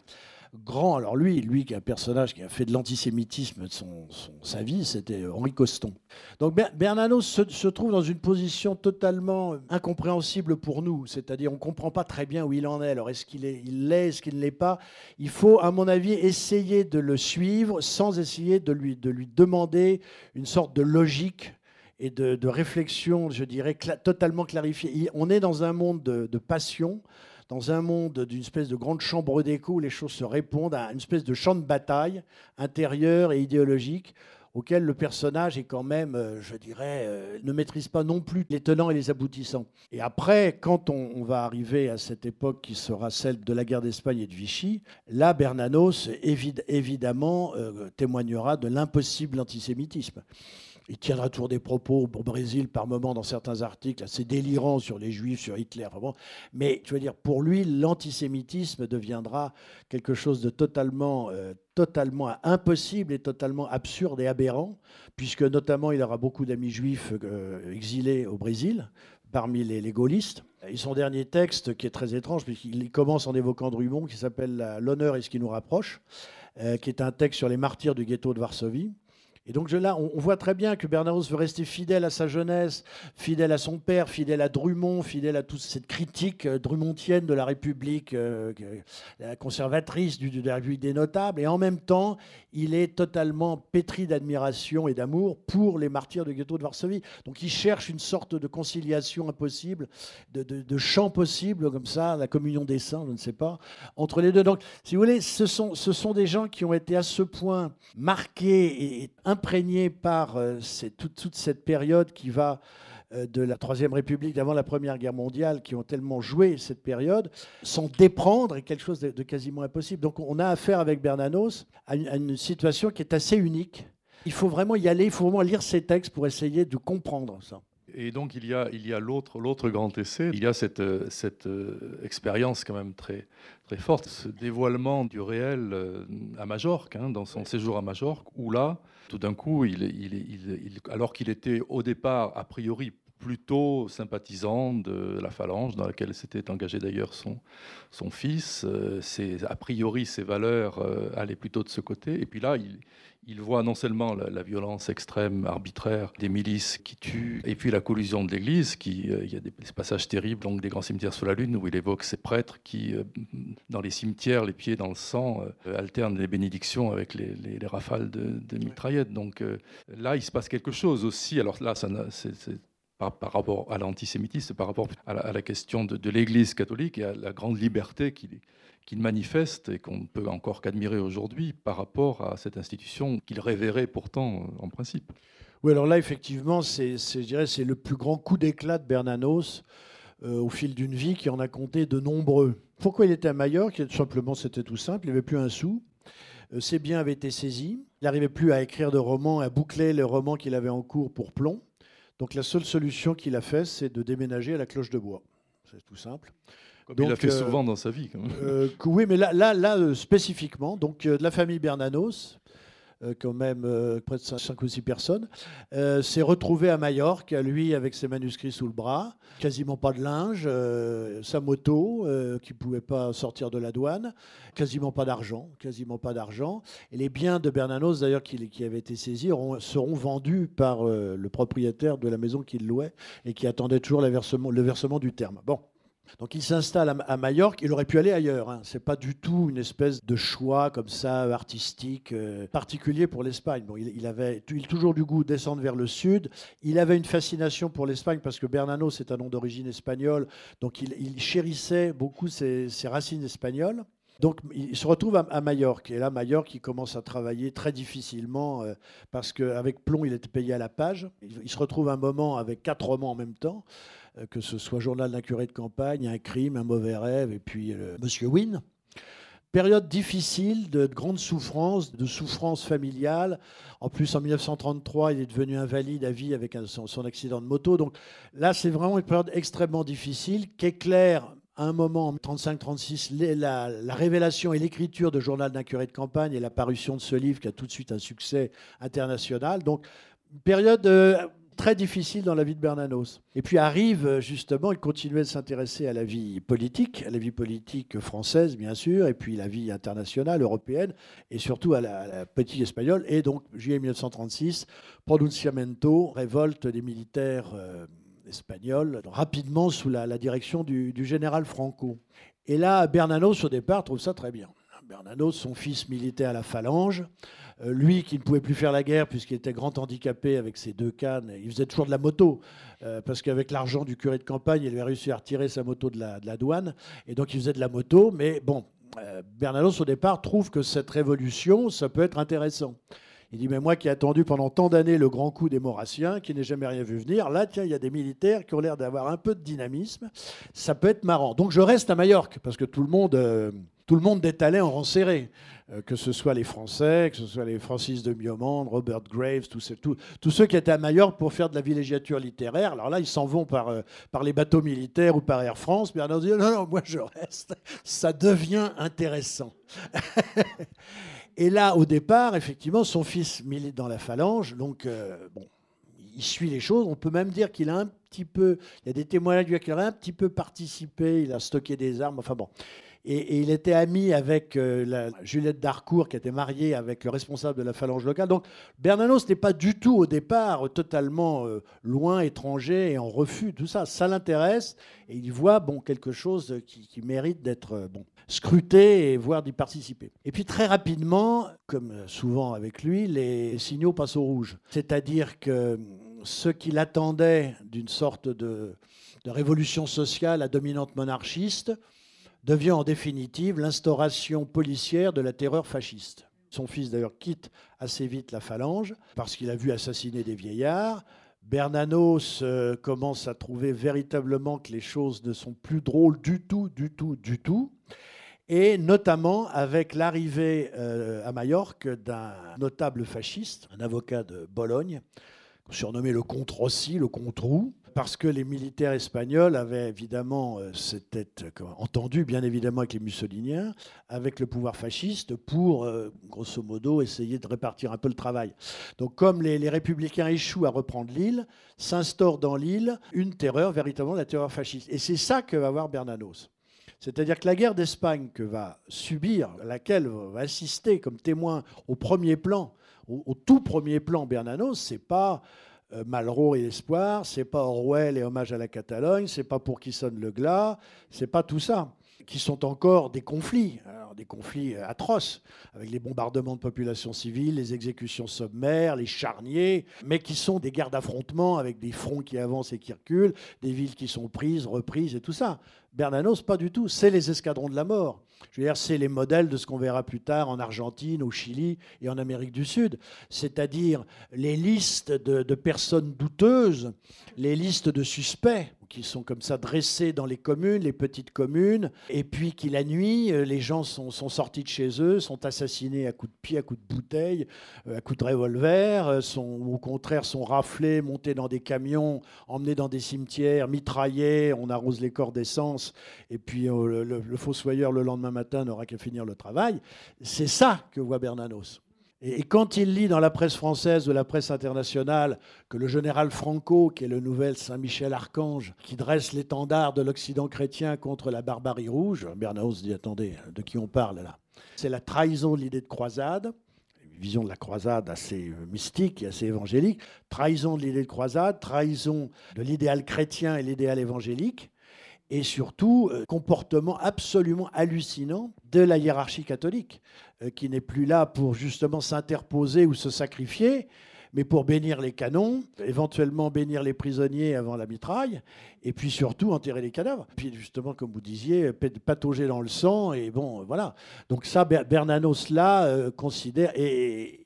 grand. Alors lui, lui qui est un personnage qui a fait de l'antisémitisme son, sa vie, c'était Henri Coston. Donc Bernanos se, trouve dans une position totalement incompréhensible pour nous, c'est-à-dire on ne comprend pas très bien où il en est. Alors est-ce qu'il est, il l'est, est-ce qu'il ne l'est pas? Il faut, à mon avis, essayer de le suivre sans essayer de lui, de lui demander une sorte de logique et de, réflexion, je dirais, totalement clarifiée. On est dans un monde de, de passion dans un monde d'une espèce de grande chambre d'écho où les choses se répondent à une espèce de champ de bataille intérieur et idéologique auquel le personnage est quand même, euh, je dirais, euh, ne maîtrise pas non plus les tenants et les aboutissants. Et après, quand on, va arriver à cette époque qui sera celle de la guerre d'Espagne et de Vichy, là, Bernanos, évidemment, euh, témoignera de l'impossible antisémitisme il tiendra toujours des propos au Brésil par moment dans certains articles assez délirants sur les juifs, sur Hitler. Mais je veux dire, pour lui, l'antisémitisme deviendra quelque chose de totalement, euh, totalement impossible et totalement absurde et aberrant, puisque notamment il aura beaucoup d'amis juifs euh, exilés au Brésil, parmi les, gaullistes. Et son dernier texte, qui est très étrange, puisqu'il commence en évoquant Drummond, qui s'appelle L'honneur et ce qui nous rapproche, euh, qui est un texte sur les martyrs du ghetto de Varsovie. Et donc là, on, voit très bien que Bernanos veut rester fidèle à sa jeunesse, fidèle à son père, fidèle à Drummond, fidèle à toute cette critique euh, drummontienne de la République euh, conservatrice, du, de la République des notables. Et en même temps, il est totalement pétri d'admiration et d'amour pour les martyrs du ghetto de Varsovie. Donc il cherche une sorte de conciliation impossible, de, chant possible, comme ça, la communion des saints, je ne sais pas, entre les deux. Donc, si vous voulez, ce sont, ce sont des gens qui ont été à ce point marqués et imprégné par euh, toute, cette période qui va euh, de la Troisième République d'avant la Première Guerre mondiale, qui ont tellement joué cette période, sans déprendre est quelque chose de, quasiment impossible. Donc on a affaire avec Bernanos à une, situation qui est assez unique. Il faut vraiment y aller, il faut vraiment lire ces textes pour essayer de comprendre ça. Et donc il y a, il y a l'autre, l'autre grand essai, il y a cette, cette euh, expérience quand même très, très forte, ce dévoilement du réel à Majorque, hein, dans son séjour à Majorque, où là, tout d'un coup, alors qu'il était au départ, a priori, plutôt sympathisant de la phalange, dans laquelle s'était engagé d'ailleurs son, son fils. Euh, a priori, ses valeurs euh, allaient plutôt de ce côté. Et puis là, il, il voit non seulement la, violence extrême, arbitraire des milices qui tuent, et puis la collusion de l'Église, qui euh, il y a des, passages terribles, donc des grands cimetières sur la Lune, où il évoque ces prêtres qui, euh, dans les cimetières, les pieds dans le sang, euh, alternent les bénédictions avec les, rafales de, mitraillettes. Donc là, il se passe quelque chose aussi. Alors là, c'est par, rapport à l'antisémitisme, par rapport à la, question de, de l'Église catholique et à la grande liberté qu'il qu'il manifeste et qu'on ne peut encore qu'admirer aujourd'hui par rapport à cette institution qu'il révérait pourtant euh, en principe. Oui, alors là, effectivement, c'est, je dirais, c'est le plus grand coup d'éclat de Bernanos euh, au fil d'une vie qui en a compté de nombreux. Pourquoi il était à Majorque? Simplement, c'était tout simple, il n'avait plus un sou. Euh, ses biens avaient été saisis. Il n'arrivait plus à écrire de romans, à boucler les romans qu'il avait en cours pour Plomb. Donc la seule solution qu'il a faite, c'est de déménager à la cloche de bois. C'est tout simple. Comme il l'a fait euh, souvent dans sa vie. Quand même. Euh, oui, mais là, là, là euh, spécifiquement, donc de la famille Bernanos, quand même près de 5 ou 6 personnes, s'est retrouvé à Majorque, lui avec ses manuscrits sous le bras, quasiment pas de linge, sa moto qui ne pouvait pas sortir de la douane, quasiment pas d'argent, quasiment pas d'argent. Et les biens de Bernanos, d'ailleurs, qui, qui, avaient été saisis, seront vendus par le propriétaire de la maison qu'il louait et qui attendait toujours versement, le versement du terme. Bon. Donc il s'installe à Majorque, il aurait pu aller ailleurs. Hein. Ce n'est pas du tout une espèce de choix comme ça, artistique, euh, particulier pour l'Espagne. Bon, il, avait toujours du goût de descendre vers le sud. Il avait une fascination pour l'Espagne parce que Bernano, c'est un nom d'origine espagnole. Donc il, chérissait beaucoup ses, racines espagnoles. Donc il se retrouve à, Majorque. Et là, Majorque, il commence à travailler très difficilement euh, parce qu'avec Plomb, il était payé à la page. il se retrouve un moment avec quatre romans en même temps. Euh, que ce soit Journal d'un curé de campagne, Un crime, Un mauvais rêve, et puis euh, Monsieur Wynne. Période difficile, de, grande souffrance, de souffrance familiale. En plus, en 1933, il est devenu invalide à vie avec son, accident de moto. Donc là, c'est vraiment une période extrêmement difficile qu'éclaire à un moment, en 35-36, la, la, révélation et l'écriture de Journal d'un curé de campagne et la parution de ce livre qui a tout de suite un succès international. Donc, période euh, très difficile dans la vie de Bernanos. Et puis arrive justement, il continuait de s'intéresser à la vie politique, à la vie politique française bien sûr, et puis la vie internationale, européenne, et surtout à la, politique espagnole. Et donc, juillet 1936, pronunciamento, révolte des militaires euh, espagnols, rapidement sous la, direction du, du général Franco. Et là, Bernanos, au départ, trouve ça très bien. Bernanos, son fils militaire à la phalange, euh, lui qui ne pouvait plus faire la guerre puisqu'il était grand handicapé avec ses deux cannes, il faisait toujours de la moto, euh, parce qu'avec l'argent du curé de campagne, il avait réussi à retirer sa moto de la, douane, et donc il faisait de la moto, mais bon, euh, Bernanos au départ trouve que cette révolution, ça peut être intéressant. Il dit, mais moi qui ai attendu pendant tant d'années le grand coup des Maurassiens, qui n'ai jamais rien vu venir, là, tiens, il y a des militaires qui ont l'air d'avoir un peu de dynamisme, ça peut être marrant. Donc je reste à Majorque, parce que tout le monde, tout le monde détalait en rang serré. Euh, que ce soit les Français, que ce soit les Francis de Miomande, Robert Graves, tous, ceux qui étaient à Majorque pour faire de la villégiature littéraire. Alors là, ils s'en vont par, euh, les bateaux militaires ou par Air France. Bernard dit non, non, moi je reste. Ça devient intéressant. Et là, au départ, effectivement, son fils milite dans la phalange. Donc, euh, bon, il suit les choses. On peut même dire qu'il a un petit peu, il y a des témoignages qu'il a un petit peu participé, il a stocké des armes. Enfin bon, et, il était ami avec euh, Juliette Darcourt, qui était mariée avec le responsable de la phalange locale. Donc Bernanos n'est pas du tout au départ totalement euh, loin, étranger et en refus. Tout ça, ça l'intéresse et il voit bon, quelque chose qui, mérite d'être euh, bon, scruté et voire d'y participer. Et puis très rapidement, comme souvent avec lui, les signaux passent au rouge. C'est-à-dire que ce qu'il attendait d'une sorte de, de révolution sociale à dominante monarchiste, devient en définitive l'instauration policière de la terreur fasciste. Son fils d'ailleurs quitte assez vite la phalange parce qu'il a vu assassiner des vieillards. Bernanos euh, commence à trouver véritablement que les choses ne sont plus drôles du tout, du tout, du tout. Et notamment avec l'arrivée euh, à Majorque d'un notable fasciste, un avocat de Bologne, surnommé le contre aussi, le contre parce que les militaires espagnols avaient évidemment, euh, s'étaient entendu bien évidemment avec les mussoliniens, avec le pouvoir fasciste pour, euh, grosso modo, essayer de répartir un peu le travail. Donc comme les, républicains échouent à reprendre l'île, s'instaure dans l'île une terreur, véritablement la terreur fasciste. Et c'est ça que va voir Bernanos. C'est-à-dire que la guerre d'Espagne que va subir, laquelle va assister comme témoin au premier plan, au, au tout premier plan Bernanos, c'est pas euh, Malraux et Espoir, c'est pas Orwell et Hommage à la Catalogne, c'est pas pour qui sonne le glas, c'est pas tout ça qui sont encore des conflits, des conflits euh, atroces, avec les bombardements de populations civiles, les exécutions sommaires, les charniers, mais qui sont des guerres d'affrontement avec des fronts qui avancent et qui reculent, des villes qui sont prises, reprises et tout ça. Bernanos, pas du tout, c'est les escadrons de la mort. Je veux dire, c'est les modèles de ce qu'on verra plus tard en Argentine, au Chili et en Amérique du Sud, c'est-à-dire les listes de, personnes douteuses, les listes de suspects qui sont comme ça dressés dans les communes, les petites communes, et puis qui la nuit, euh, les gens sont, sortis de chez eux, sont assassinés à coups de pied, à coups de bouteille, euh, à coups de revolver, euh, au contraire sont raflés, montés dans des camions, emmenés dans des cimetières, mitraillés, on arrose les corps d'essence, et puis le, le fossoyeur le lendemain matin n'aura qu'à finir le travail. C'est ça que voit Bernanos. Et quand il lit dans la presse française ou la presse internationale que le général Franco, qui est le nouvel Saint-Michel-Archange, qui dresse l'étendard de l'Occident chrétien contre la barbarie rouge, Bernanos dit attendez, de qui on parle là? C'est la trahison de l'idée de croisade, vision de la croisade assez euh, mystique et assez évangélique, trahison de l'idée de croisade, trahison de l'idéal chrétien et l'idéal évangélique et surtout euh, comportement absolument hallucinant de la hiérarchie catholique, euh, qui n'est plus là pour justement s'interposer ou se sacrifier, mais pour bénir les canons, éventuellement bénir les prisonniers avant la mitraille, et puis surtout enterrer les cadavres. Puis justement, comme vous disiez, patauger dans le sang, et bon, voilà. Donc ça, Bernanos là euh, considère, et,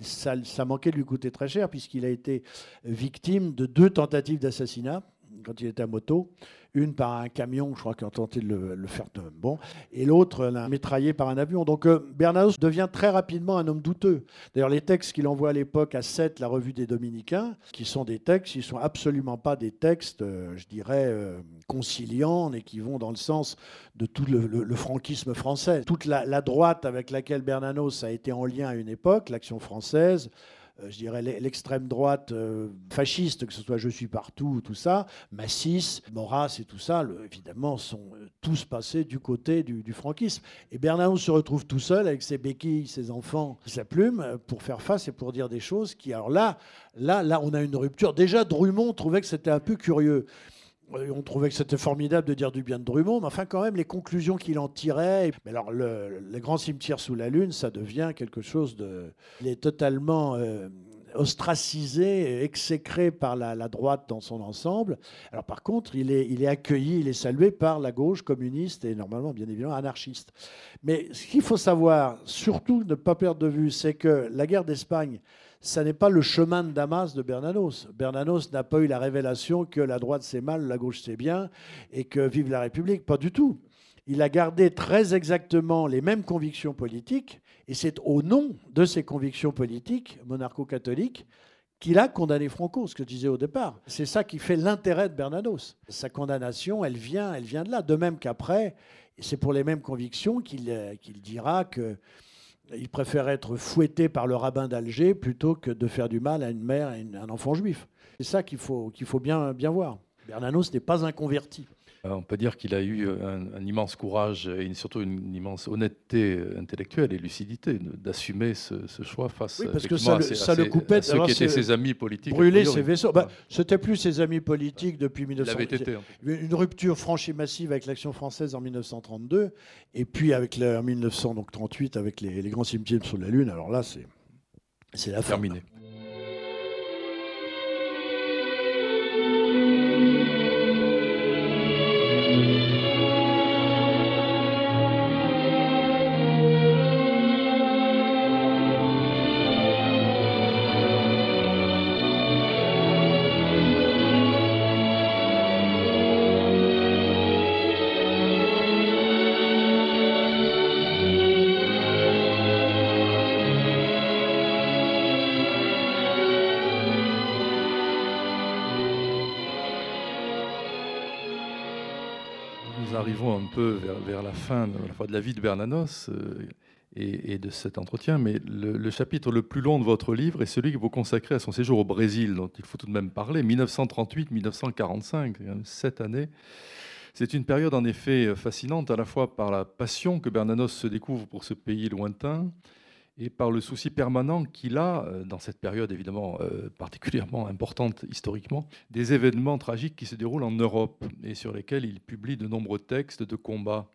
ça, ça manquait de lui coûter très cher, puisqu'il a été victime de deux tentatives d'assassinat quand il était à moto une par un camion, je crois qu'ils ont tenté de le, faire de bon, et l'autre l'a métraillé par un avion. Donc euh, Bernanos devient très rapidement un homme douteux. D'ailleurs, les textes qu'il envoie à l'époque à 7, la revue des Dominicains, qui sont des textes, ils ne sont absolument pas des textes, euh, je dirais, euh, conciliants et qui vont dans le sens de tout le, franquisme français. Toute la, droite avec laquelle Bernanos a été en lien à une époque, l'action française, je dirais, l'extrême droite euh, fasciste, que ce soit Je suis partout, tout ça, Massis, Maurras et tout ça, évidemment, sont euh, tous passés du côté du, franquisme. Et Bernanos se retrouve tout seul avec ses béquilles, ses enfants, sa plume, pour faire face et pour dire des choses qui, alors là, là, là, on a une rupture. Déjà, Drummond trouvait que c'était un peu curieux. On trouvait que c'était formidable de dire du bien de Drummond, mais enfin, quand même, les conclusions qu'il en tirait. Mais alors, le, grand cimetière sous la Lune, ça devient quelque chose de. Il est totalement. Euh, ostracisé, exécré par la, droite dans son ensemble. Alors par contre, il est, il est accueilli, il est salué par la gauche communiste et normalement, bien évidemment, anarchiste. Mais ce qu'il faut savoir, surtout ne pas perdre de vue, c'est que la guerre d'Espagne, ça n'est pas le chemin de Damas de Bernanos. Bernanos n'a pas eu la révélation que la droite c'est mal, la gauche c'est bien, et que vive la République. Pas du tout. Il a gardé très exactement les mêmes convictions politiques, et c'est au nom de ces convictions politiques monarcho-catholiques qu'il a condamné Franco, ce que je disais au départ. C'est ça qui fait l'intérêt de Bernanos. Sa condamnation, elle vient, elle vient de là. De même qu'après, c'est pour les mêmes convictions qu'il dira que il préfère être fouetté par le rabbin d'Alger plutôt que de faire du mal à une mère et un enfant juif. C'est ça qu'il faut, bien, bien voir. Bernanos n'est pas un converti. Euh, on peut dire qu'il a eu un, immense courage et surtout une immense honnêteté intellectuelle et lucidité d'assumer ce, choix face oui, parce que ça, le, coupait, à ceux qui étaient ses amis politiques. Brûler ses vaisseaux. Bah, C'était plus ses amis politiques depuis 1932. Une rupture franche et massive avec l'action française en 1932 et puis avec en 1938 avec les, grands cimetières sur la Lune. Alors là, c'est la fin. Terminé. Vers, la fin de la, fois de vie de Bernanos euh, et, de cet entretien, mais le, chapitre le plus long de votre livre est celui que vous consacrez à son séjour au Brésil, dont il faut tout de même parler, 1938-1945, sept années. C'est une période en effet fascinante à la fois par la passion que Bernanos se découvre pour ce pays lointain, et par le souci permanent qu'il a, euh, dans cette période évidemment euh, particulièrement importante historiquement, des événements tragiques qui se déroulent en Europe et sur lesquels il publie de nombreux textes de combat.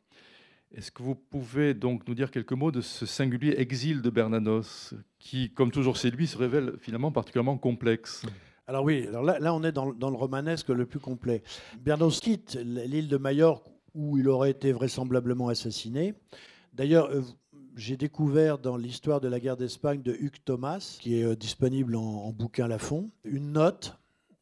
Est-ce que vous pouvez donc nous dire quelques mots de ce singulier exil de Bernanos, qui, comme toujours chez lui, se révèle finalement particulièrement complexe? Alors oui, là, on est dans, dans, le romanesque le plus complet. Bernanos quitte l'île de Majorque où il aurait été vraisemblablement assassiné. D'ailleurs, euh, j'ai découvert dans l'histoire de la guerre d'Espagne de Hugues Thomas, qui est euh, disponible en, bouquin Lafond, une note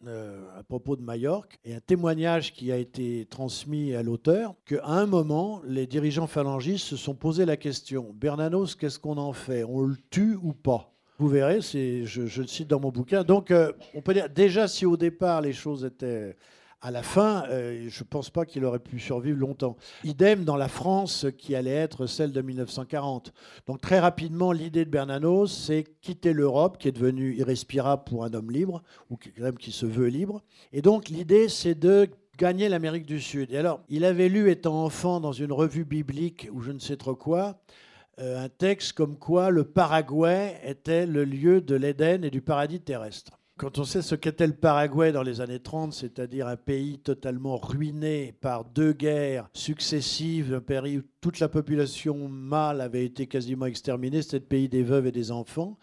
euh, à propos de Majorque et un témoignage qui a été transmis à l'auteur qu'à un moment, les dirigeants phalangistes se sont posé la question Bernanos, qu'est-ce qu'on en fait? On le tue ou pas? Vous verrez, je, je, le cite dans mon bouquin. Donc, euh, on peut dire, déjà, si au départ les choses étaient à la fin, euh, je ne pense pas qu'il aurait pu survivre longtemps. Idem dans la France qui allait être celle de 1940. Donc très rapidement, l'idée de Bernanos, c'est quitter l'Europe, qui est devenue irrespirable pour un homme libre, ou même qui se veut libre. Et donc l'idée, c'est de gagner l'Amérique du Sud. Et alors, il avait lu, étant enfant, dans une revue biblique, ou je ne sais trop quoi, euh, un texte comme quoi le Paraguay était le lieu de l'Éden et du paradis terrestre. Quand on sait ce qu'était le Paraguay dans les années 30, c'est-à-dire un pays totalement ruiné par deux guerres successives, un pays où toute la population mâle avait été quasiment exterminée, c'était le pays des veuves et des enfants,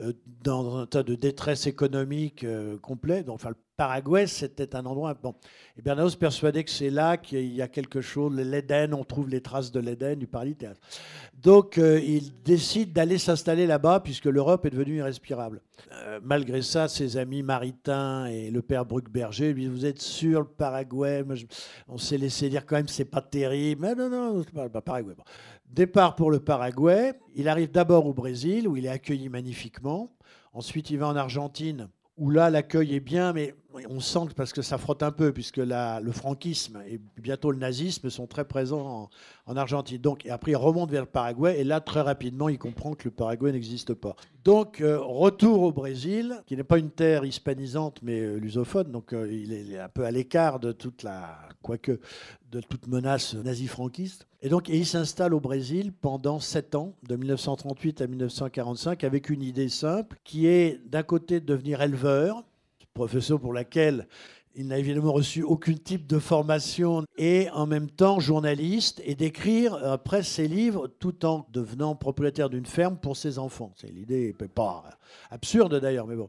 euh, dans un tas de détresse économique euh, complet. Paraguay, c'était un endroit. Bon. Et Bernanos persuadait que c'est là qu'il y a quelque chose, l'Éden, on trouve les traces de l'Éden, du paradis théâtre. Donc, euh, il décide d'aller s'installer là-bas, puisque l'Europe est devenue irrespirable. Euh, malgré ça, ses amis maritains et le père Bruckberger lui disent Vous êtes sûr, le Paraguay? On s'est laissé dire quand même, c'est pas terrible. Mais non, non, c'est pas, Paraguay. Départ pour le Paraguay. Il arrive d'abord au Brésil, où il est accueilli magnifiquement. Ensuite, il va en Argentine où là l'accueil est bien, mais on sent que parce que ça frotte un peu, puisque le franquisme et bientôt le nazisme sont très présents en, Argentine. Donc, après, il remonte vers le Paraguay, et là, très rapidement, il comprend que le Paraguay n'existe pas. Donc, euh, retour au Brésil, qui n'est pas une terre hispanisante, mais euh, lusophone, donc euh, il, est, un peu à l'écart de toute la, quoique, de toute menace nazi-franquiste. Et donc, il s'installe au Brésil pendant sept ans, de 1938 à 1945, avec une idée simple, qui est d'un côté de devenir éleveur, profession pour laquelle il n'a évidemment reçu aucun type de formation et en même temps journaliste et d'écrire après ses livres tout en devenant propriétaire d'une ferme pour ses enfants. C'est l'idée, pas absurde d'ailleurs, mais bon.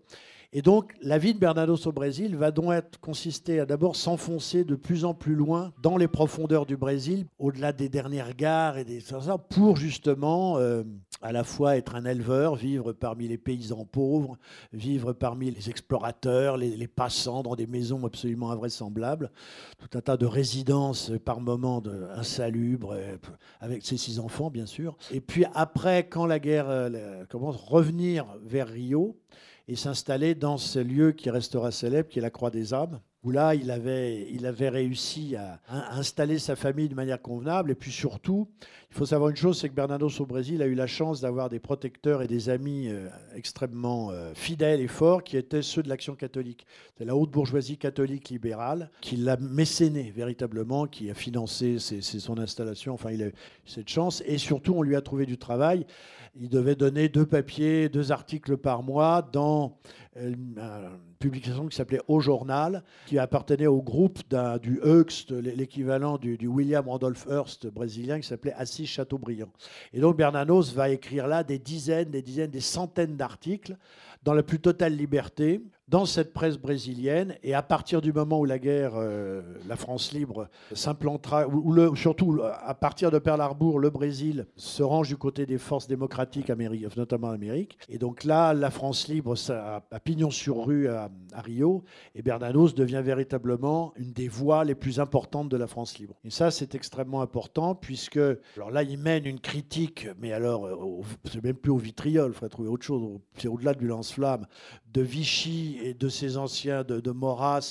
Et donc, la vie de Bernanos au Brésil va donc être, consister à d'abord s'enfoncer de plus en plus loin dans les profondeurs du Brésil, au-delà des dernières gares et des ça, pour justement euh, à la fois être un éleveur, vivre parmi les paysans pauvres, vivre parmi les explorateurs, les, les passants dans des maisons absolument invraisemblables, tout un tas de résidences par moments insalubres, euh, avec ses six enfants bien sûr. Et puis après, quand la guerre euh, commence, revenir vers Rio et s'installer dans ce lieu qui restera célèbre, qui est la Croix des Âmes, où là, il avait, il avait réussi à, installer sa famille de manière convenable. Et puis surtout, il faut savoir une chose, c'est que Bernanos au Brésil a eu la chance d'avoir des protecteurs et des amis euh, extrêmement euh, fidèles et forts, qui étaient ceux de l'Action catholique. C'est la haute bourgeoisie catholique libérale qui l'a mécéné véritablement, qui a financé son installation. Enfin, il a eu cette chance. Et surtout, on lui a trouvé du travail il devait donner deux papiers, deux articles par mois dans euh, une, publication qui s'appelait Au Journal, qui appartenait au groupe du Hearst, l'équivalent du, William Randolph Hearst brésilien, qui s'appelait Assis Chateaubriand. Et donc Bernanos va écrire là des dizaines, des dizaines, des centaines d'articles dans la plus totale liberté, dans cette presse brésilienne. Et à partir du moment où la guerre, euh, la France libre, s'implantera, ou, surtout à partir de Pearl Harbor, le Brésil se range du côté des forces démocratiques, notamment Amérique. Et donc là, la France libre a, pignon sur rue à, Rio. Et Bernanos devient véritablement une des voix les plus importantes de la France libre. Et ça, c'est extrêmement important, puisque, alors là, il mène une critique, mais alors, euh, c'est même plus au vitriol, il faudrait trouver autre chose, c'est au-delà du lance-flamme, de Vichy et de ses anciens, de, de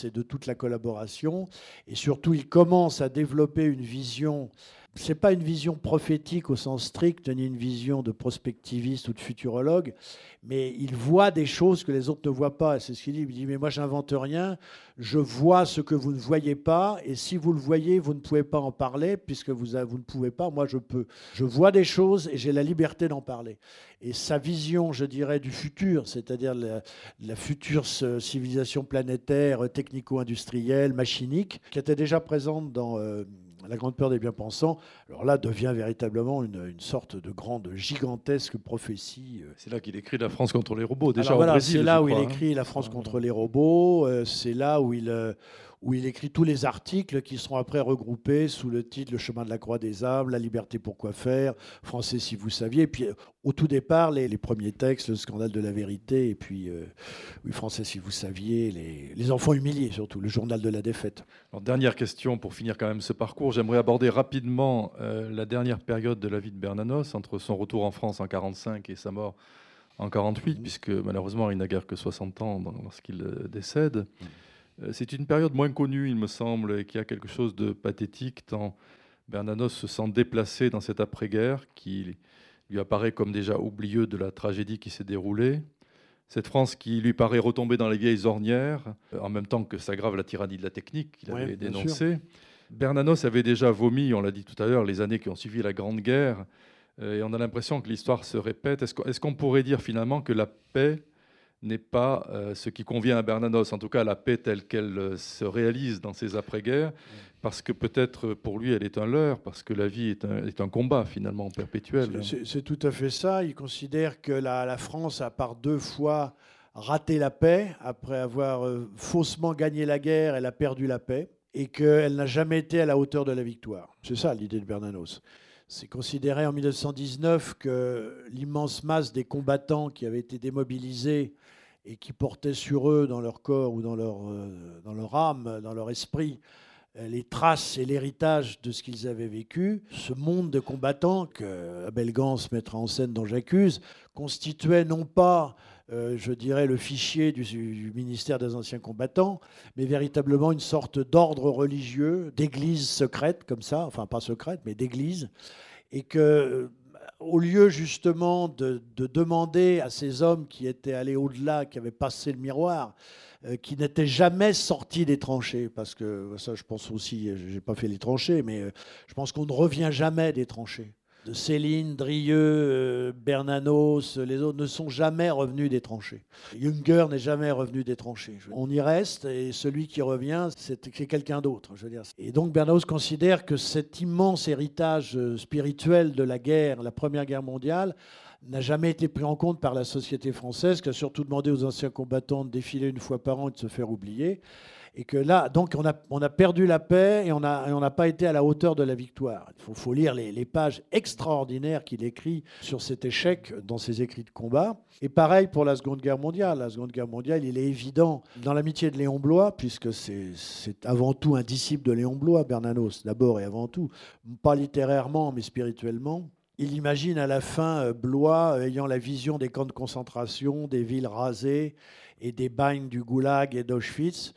et de toute la collaboration. Et surtout, il commence à développer une vision c'est pas une vision prophétique au sens strict, ni une vision de prospectiviste ou de futurologue, mais il voit des choses que les autres ne voient pas. C'est ce qu'il dit. Il dit Mais moi, j'invente rien, je vois ce que vous ne voyez pas, et si vous le voyez, vous ne pouvez pas en parler, puisque vous, vous ne pouvez pas, moi, je peux. Je vois des choses et j'ai la liberté d'en parler. Et sa vision, je dirais, du futur, c'est-à-dire la, la, future civilisation planétaire, technico-industrielle, machinique, qui était déjà présente dans. Euh, la grande peur des bien-pensants, alors là, devient véritablement une, sorte de grande, gigantesque prophétie. Euh. C'est là qu'il écrit La France contre les robots, déjà C'est là où il hein. écrit La France contre les robots, c'est là où il, où il écrit tous les articles qui seront après regroupés sous le titre Le chemin de la croix des âmes, La liberté pour quoi faire, Français si vous saviez. Et puis au tout départ, les, premiers textes, Le scandale de la vérité, et puis euh, Oui, Français si vous saviez, les, enfants humiliés surtout, le journal de la défaite. dernière question pour finir quand même ce parcours. J'aimerais aborder rapidement euh, la dernière période de la vie de Bernanos, entre son retour en France en 1945 et sa mort en 1948, puisque malheureusement il n'a guère que 60 ans lorsqu'il euh, décède. Euh, c'est une période moins connue, il me semble, et qui a quelque chose de pathétique, tant Bernanos se sent déplacé dans cette après-guerre qui lui apparaît comme déjà oublieux de la tragédie qui s'est déroulée. Cette France qui lui paraît retomber dans les vieilles ornières, euh, en même temps que s'aggrave la tyrannie de la technique qu'il avait dénoncée. Bernanos avait déjà vomi, on l'a dit tout à l'heure, les années qui ont suivi la Grande Guerre, euh, et on a l'impression que l'histoire se répète. Est-ce qu'on pourrait dire finalement que la paix n'est pas euh, ce qui convient à Bernanos, en tout cas la paix telle qu'elle euh, se réalise dans ces après-guerres, parce que peut-être pour lui elle est un leurre, parce que la vie est un, est un combat finalement perpétuel. C'est tout à fait ça. Il considère que la, la, France a par deux fois raté la paix, après avoir euh, faussement gagné la guerre, elle a perdu la paix, et qu'elle n'a jamais été à la hauteur de la victoire. C'est ça l'idée de Bernanos. C'est considéré en 1919 que l'immense masse des combattants qui avaient été démobilisés et qui portaient sur eux, dans leur corps ou dans leur, euh, âme, dans leur esprit, les traces et l'héritage de ce qu'ils avaient vécu. Ce monde de combattants que Abel Gans mettra en scène dans J'accuse constituait non pas euh, je dirais, le fichier du, ministère des Anciens Combattants, mais véritablement une sorte d'ordre religieux, d'église secrète, comme ça, enfin pas secrète, mais d'église, et que euh, au lieu justement de, demander à ces hommes qui étaient allés au-delà, qui avaient passé le miroir, euh, qui n'étaient jamais sortis des tranchées, parce que ça je pense aussi, j'ai pas fait les tranchées, mais je pense qu'on ne revient jamais des tranchées Céline, Drieux, euh, Bernanos, les autres ne sont jamais revenus des tranchées. Junger n'est jamais revenu des tranchées. On y reste et celui qui revient, c'est quelqu'un d'autre. Et donc Bernanos considère que cet immense héritage euh, spirituel de la guerre, la Première Guerre mondiale, n'a jamais été pris en compte par la société française, qui a surtout demandé aux anciens combattants de défiler une fois par an et de se faire oublier. Et que là, donc, on a, on a perdu la paix et on n'a pas été à la hauteur de la victoire. Il faut, lire les, pages extraordinaires qu'il écrit sur cet échec dans ses écrits de combat. Et pareil pour la Seconde Guerre mondiale. La Seconde Guerre mondiale, il est évident dans l'amitié de Léon Blois, puisque c'est avant tout un disciple de Léon Blois, Bernanos, d'abord et avant tout, pas littérairement, mais spirituellement. Il imagine à la fin euh, Blois ayant la vision des camps de concentration, des villes rasées et des bagnes du Goulag et d'Auschwitz.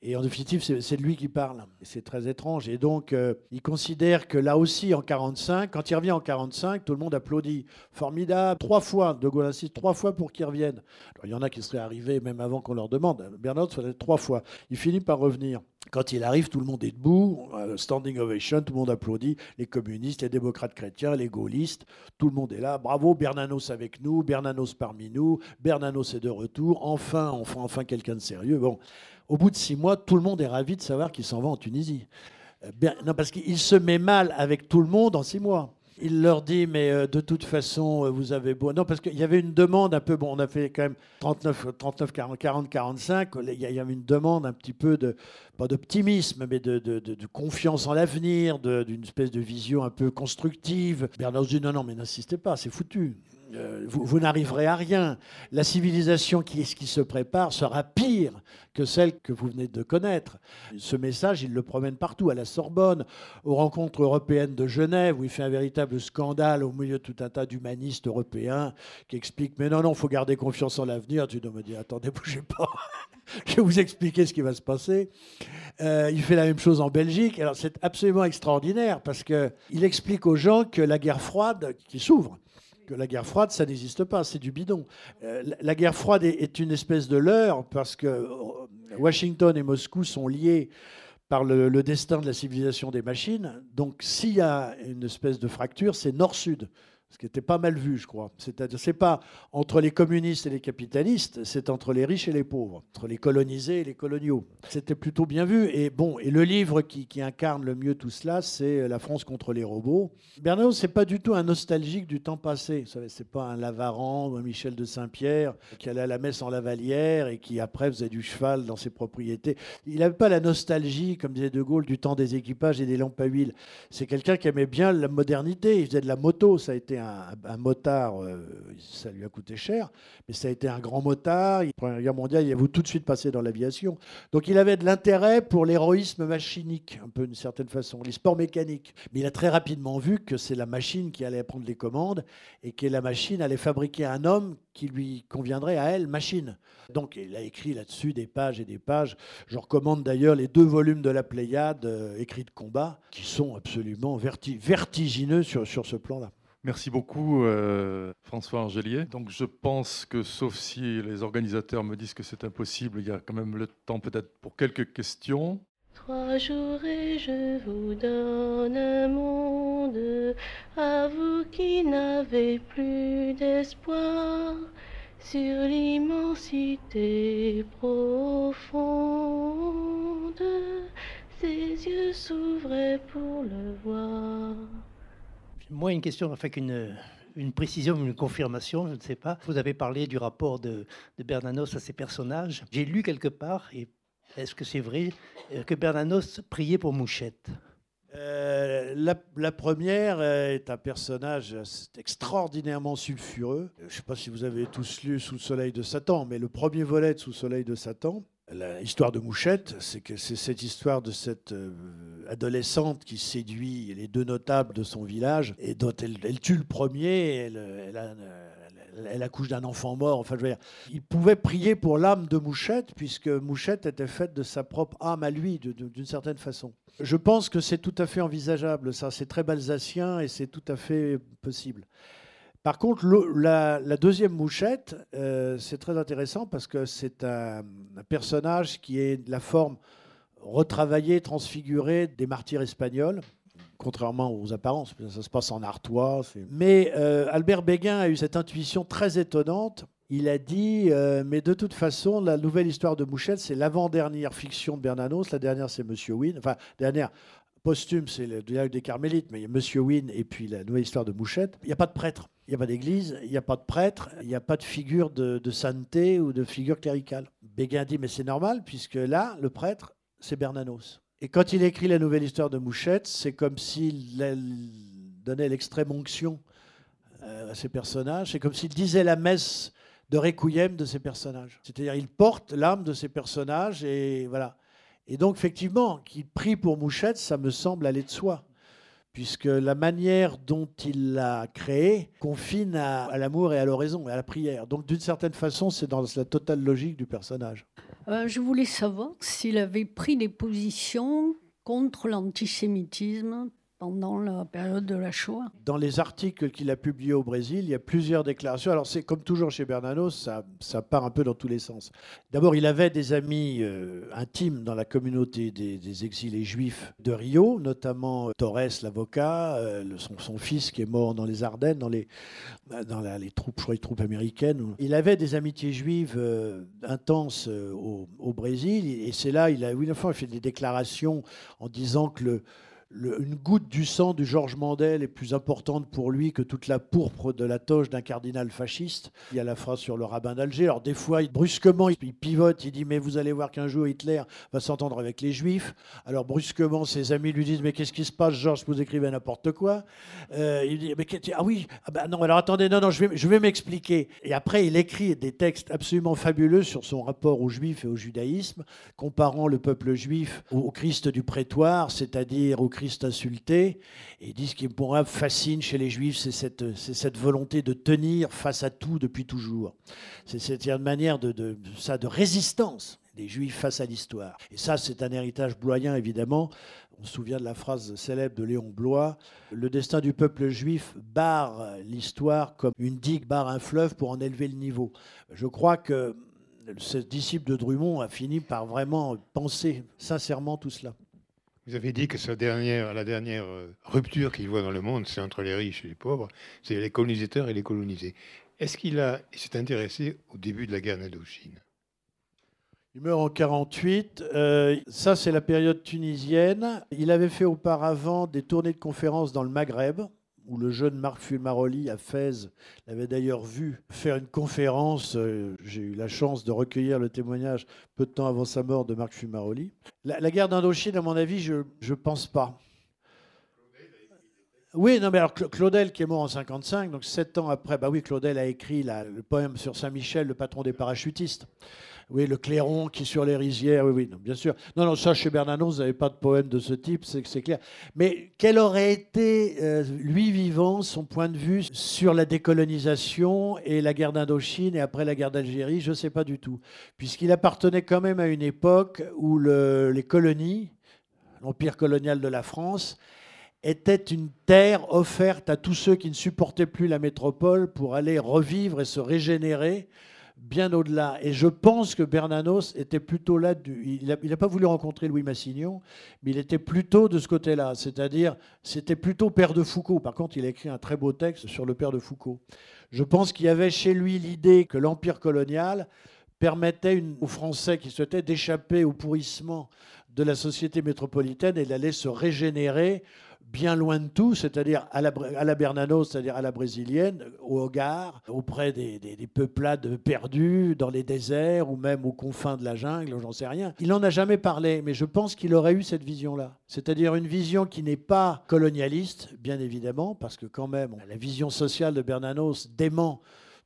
Et en définitive, c'est lui qui parle. C'est très étrange. Et donc, euh, il considère que là aussi, en 45, quand il revient en 45, tout le monde applaudit. Formidable. Trois fois, De Gaulle insiste, trois fois pour qu'il revienne. il y en a qui seraient arrivés même avant qu'on leur demande. Bernard, ça trois fois. Il finit par revenir. Quand il arrive, tout le monde est debout, euh, standing ovation, tout le monde applaudit, les communistes, les démocrates chrétiens, les gaullistes, tout le monde est là. Bravo, Bernanos avec nous, Bernanos parmi nous, Bernanos est de retour, enfin, enfin, enfin quelqu'un de sérieux. Bon, au bout de six mois, tout le monde est ravi de savoir qu'il s'en va en Tunisie. Euh, non, parce qu'il se met mal avec tout le monde en six mois. Il leur dit, mais euh, de toute façon, euh, vous avez beau. Non, parce qu'il y avait une demande un peu. Bon, on a fait quand même 39, 39 40, 40, 45. Il y avait une demande un petit peu de. Pas d'optimisme, mais de, de, confiance en l'avenir, d'une espèce de vision un peu constructive. Bernard dit non, non, mais n'insistez pas, c'est foutu. Euh, vous, n'arriverez à rien. La civilisation qui, se prépare sera pire que celle que vous venez de connaître. Ce message, il le promène partout, à la Sorbonne, aux rencontres européennes de Genève, où il fait un véritable scandale au milieu de tout un tas d'humanistes européens qui expliquent Mais non, non, il faut garder confiance en l'avenir. Tu dois me dire Attendez, bougez pas. Je vais vous expliquer ce qui va se passer. Euh, il fait la même chose en Belgique. Alors c'est absolument extraordinaire parce qu'il explique aux gens que la guerre froide qui s'ouvre, la guerre froide, ça n'existe pas, c'est du bidon. Euh, la guerre froide est une espèce de leurre parce que euh, Washington et Moscou sont liés par le, le destin de la civilisation des machines. Donc s'il y a une espèce de fracture, c'est nord-sud ce qui était pas mal vu, je crois. C'est-à-dire, c'est pas entre les communistes et les capitalistes, c'est entre les riches et les pauvres, entre les colonisés et les coloniaux. C'était plutôt bien vu. Et bon, et le livre qui, incarne le mieux tout cela, c'est La France contre les robots. Bernard, c'est pas du tout un nostalgique du temps passé. Vous savez, c'est pas un Lavaran ou un Michel de Saint-Pierre qui allait à la messe en lavalière et qui après faisait du cheval dans ses propriétés. Il n'avait pas la nostalgie, comme disait De Gaulle, du temps des équipages et des lampes à huile. C'est quelqu'un qui aimait bien la modernité. Il faisait de la moto. Ça a été un, motard, euh, ça lui a coûté cher, mais ça a été un grand motard. Première Guerre mondiale, il a voulu tout de suite passer dans l'aviation. Donc il avait de l'intérêt pour l'héroïsme machinique, un peu d'une certaine façon, les sports mécaniques. Mais il a très rapidement vu que c'est la machine qui allait prendre les commandes et que la machine allait fabriquer un homme qui lui conviendrait à elle, machine. Donc il a écrit là-dessus des pages et des pages. Je recommande d'ailleurs les deux volumes de la Pléiade, euh, écrits de combat, qui sont absolument vertigineux sur ce plan-là. Merci beaucoup euh, François Angelier. Donc je pense que sauf si les organisateurs me disent que c'est impossible, il y a quand même le temps peut-être pour quelques questions. Trois jours et je vous donne un monde, à vous qui n'avez plus d'espoir, sur l'immensité profonde, ses yeux s'ouvraient pour le voir. Moi, une question, enfin qu'une une précision, une confirmation, je ne sais pas. Vous avez parlé du rapport de, Bernanos à ses personnages. J'ai lu quelque part, et est-ce que c'est vrai, euh, que Bernanos priait pour Mouchette? Euh, la, première est un personnage extraordinairement sulfureux. Je ne sais pas si vous avez tous lu Sous le soleil de Satan, mais le premier volet de Sous le soleil de Satan, L'histoire de Mouchette, c'est que c'est cette histoire de cette euh, adolescente qui séduit les deux notables de son village et dont elle, tue le premier. Elle accouche d'un enfant mort. Enfin, je veux dire, il pouvait prier pour l'âme de Mouchette, puisque Mouchette était faite de sa propre âme à lui, d'une certaine façon. Je pense que c'est tout à fait envisageable, ça. C'est très balsacien et c'est tout à fait possible. Par contre, la, deuxième mouchette, euh, c'est très intéressant parce que c'est un, personnage qui est de la forme retravaillée, transfigurée des martyrs espagnols, contrairement aux apparences. Ça se passe en Artois. Mais euh, Albert Béguin a eu cette intuition très étonnante. Il a dit, euh, mais de toute façon, la nouvelle histoire de Mouchette, c'est l'avant-dernière fiction de Bernanos. La dernière, c'est Monsieur Wynne. Enfin, dernière posthume, c'est le dialogue des Carmélites, mais il y a Monsieur Wynne et puis la nouvelle histoire de Mouchette. Il n'y a pas de prêtre, il n'y a pas d'église, il n'y a pas de prêtre, il n'y a pas de figure de, sainteté ou de figure cléricale. Béguin dit, mais c'est normal, puisque là, le prêtre, c'est Bernanos. Et quand il écrit la nouvelle histoire de Mouchette, c'est comme s'il donnait l'extrême onction euh, à ses personnages. C'est comme s'il disait la messe de requiem de ses personnages. C'est-à-dire, il porte l'âme de ses personnages et voilà. Et donc, effectivement, qu'il prie pour Mouchette, ça me semble aller de soi, puisque la manière dont il l'a créé confine à, l'amour et à l'oraison et à la prière. Donc, d'une certaine façon, c'est dans la totale logique du personnage. Euh, je voulais savoir s'il avait pris des positions contre l'antisémitisme pendant la période de la Shoah. Dans les articles qu'il a publiés au Brésil, il y a plusieurs déclarations. Alors c'est comme toujours chez Bernanos, ça, part un peu dans tous les sens. D'abord, il avait des amis euh, intimes dans la communauté des, exilés juifs de Rio, notamment euh, Torres, l'avocat, euh, son, fils qui est mort dans les Ardennes, dans les, troupes, je les troupes américaines. Il avait des amitiés juives intenses au, au, Brésil, et c'est là, il a, oui, enfin, il fait des déclarations en disant que le une goutte du sang du Georges Mandel est plus importante pour lui que toute la pourpre de la toge d'un cardinal fasciste. Il y a la phrase sur le rabbin d'Alger. Alors des fois, brusquement, il pivote, il dit mais vous allez voir qu'un jour Hitler va s'entendre avec les Juifs. Alors brusquement, ses amis lui disent mais qu'est-ce qui se passe, Georges? Vous écrivez n'importe quoi. Euh, il dit ah oui, ah ben non alors attendez non non je vais je vais m'expliquer. Et après, il écrit des textes absolument fabuleux sur son rapport aux Juifs et au judaïsme, comparant le peuple juif au Christ du prétoire, c'est-à-dire au Christ insulté. Et dit ce qui pour moi fascine chez les Juifs, c'est cette, cette volonté de tenir face à tout depuis toujours. C'est cette manière de, de, ça, de résistance des Juifs face à l'histoire. Et ça, c'est un héritage bloyen, évidemment. On se souvient de la phrase célèbre de Léon Blois Le destin du peuple juif barre l'histoire comme une digue barre un fleuve pour en élever le niveau. Je crois que ce disciple de Drummond a fini par vraiment penser sincèrement tout cela. Vous avez dit que sa la dernière euh, rupture qu'il voit dans le monde, c'est entre les riches et les pauvres, c'est les colonisateurs et les colonisés. Est-ce qu'il s'est intéressé au début de la guerre d'Indochine? Il meurt en 48. Euh, ça, c'est la période tunisienne. Il avait fait auparavant des tournées de conférences dans le Maghreb où le jeune Marc Fumaroli à Fès l'avait d'ailleurs vu faire une conférence. Euh, j'ai eu la chance de recueillir le témoignage peu de temps avant sa mort de Marc Fumaroli. La, guerre d'Indochine, à mon avis, je ne pense pas. Oui, non, mais alors Claudel qui est mort en 55, donc sept ans après, bah oui, Claudel a écrit le poème sur Saint-Michel, le patron des parachutistes. Oui, le clairon qui sur les rizières, oui, oui, bien sûr. Non, non, ça, chez Bernanos, vous n'avez pas de poème de ce type, c'est clair. Mais quel aurait été, euh, lui vivant, son point de vue sur la décolonisation et la guerre d'Indochine et après la guerre d'Algérie? Je ne sais pas du tout. Puisqu'il appartenait quand même à une époque où les colonies, l'empire colonial de la France, était une terre offerte à tous ceux qui ne supportaient plus la métropole pour aller revivre et se régénérer bien au-delà. Et je pense que Bernanos était plutôt là. Du, il n'a pas voulu rencontrer Louis Massignon, mais il était plutôt de ce côté-là. C'est-à-dire, c'était plutôt Père de Foucault. Par contre, il a écrit un très beau texte sur le Père de Foucault. Je pense qu'il y avait chez lui l'idée que l'empire colonial permettait aux Français qui souhaitaient d'échapper au pourrissement de la société métropolitaine et d'aller se régénérer bien loin de tout, c'est-à-dire à la, à la Bernanos, c'est-à-dire à la brésilienne, au Hogar, auprès des, peuplades perdues dans les déserts ou même aux confins de la jungle, j'en sais rien. Il n'en a jamais parlé, mais je pense qu'il aurait eu cette vision-là. C'est-à-dire une vision qui n'est pas colonialiste, bien évidemment, parce que quand même, la vision sociale de Bernanos dément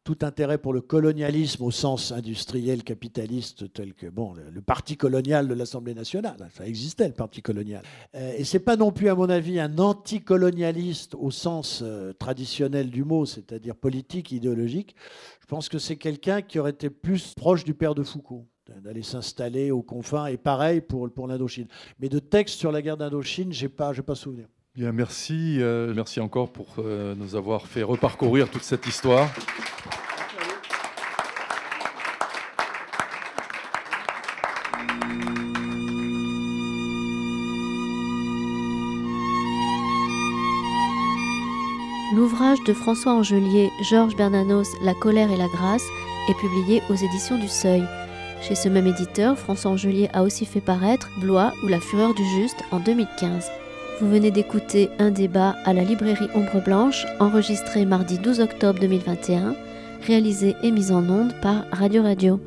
tout intérêt pour le colonialisme au sens industriel capitaliste tel que bon le, parti colonial de l'Assemblée nationale ça existait le parti colonial. Euh, et c'est pas non plus à mon avis un anticolonialiste au sens euh, traditionnel du mot c'est-à-dire politique idéologique. Je pense que c'est quelqu'un qui aurait été plus proche du père de Foucault d'aller s'installer aux confins et pareil pour pour l'Indochine. Mais de textes sur la guerre d'Indochine j'ai pas j'ai pas souvenir Bien, merci. Euh, merci encore pour euh, nous avoir fait reparcourir toute cette histoire. L'ouvrage de François Angelier, Georges Bernanos, La colère et la grâce est publié aux éditions du Seuil. Chez ce même éditeur, François Angelier a aussi fait paraître Blois ou La fureur du juste en 2015. Vous venez d'écouter un débat à la librairie Ombre Blanche, enregistré mardi 12 octobre 2021, réalisé et mis en onde par Radio Radio.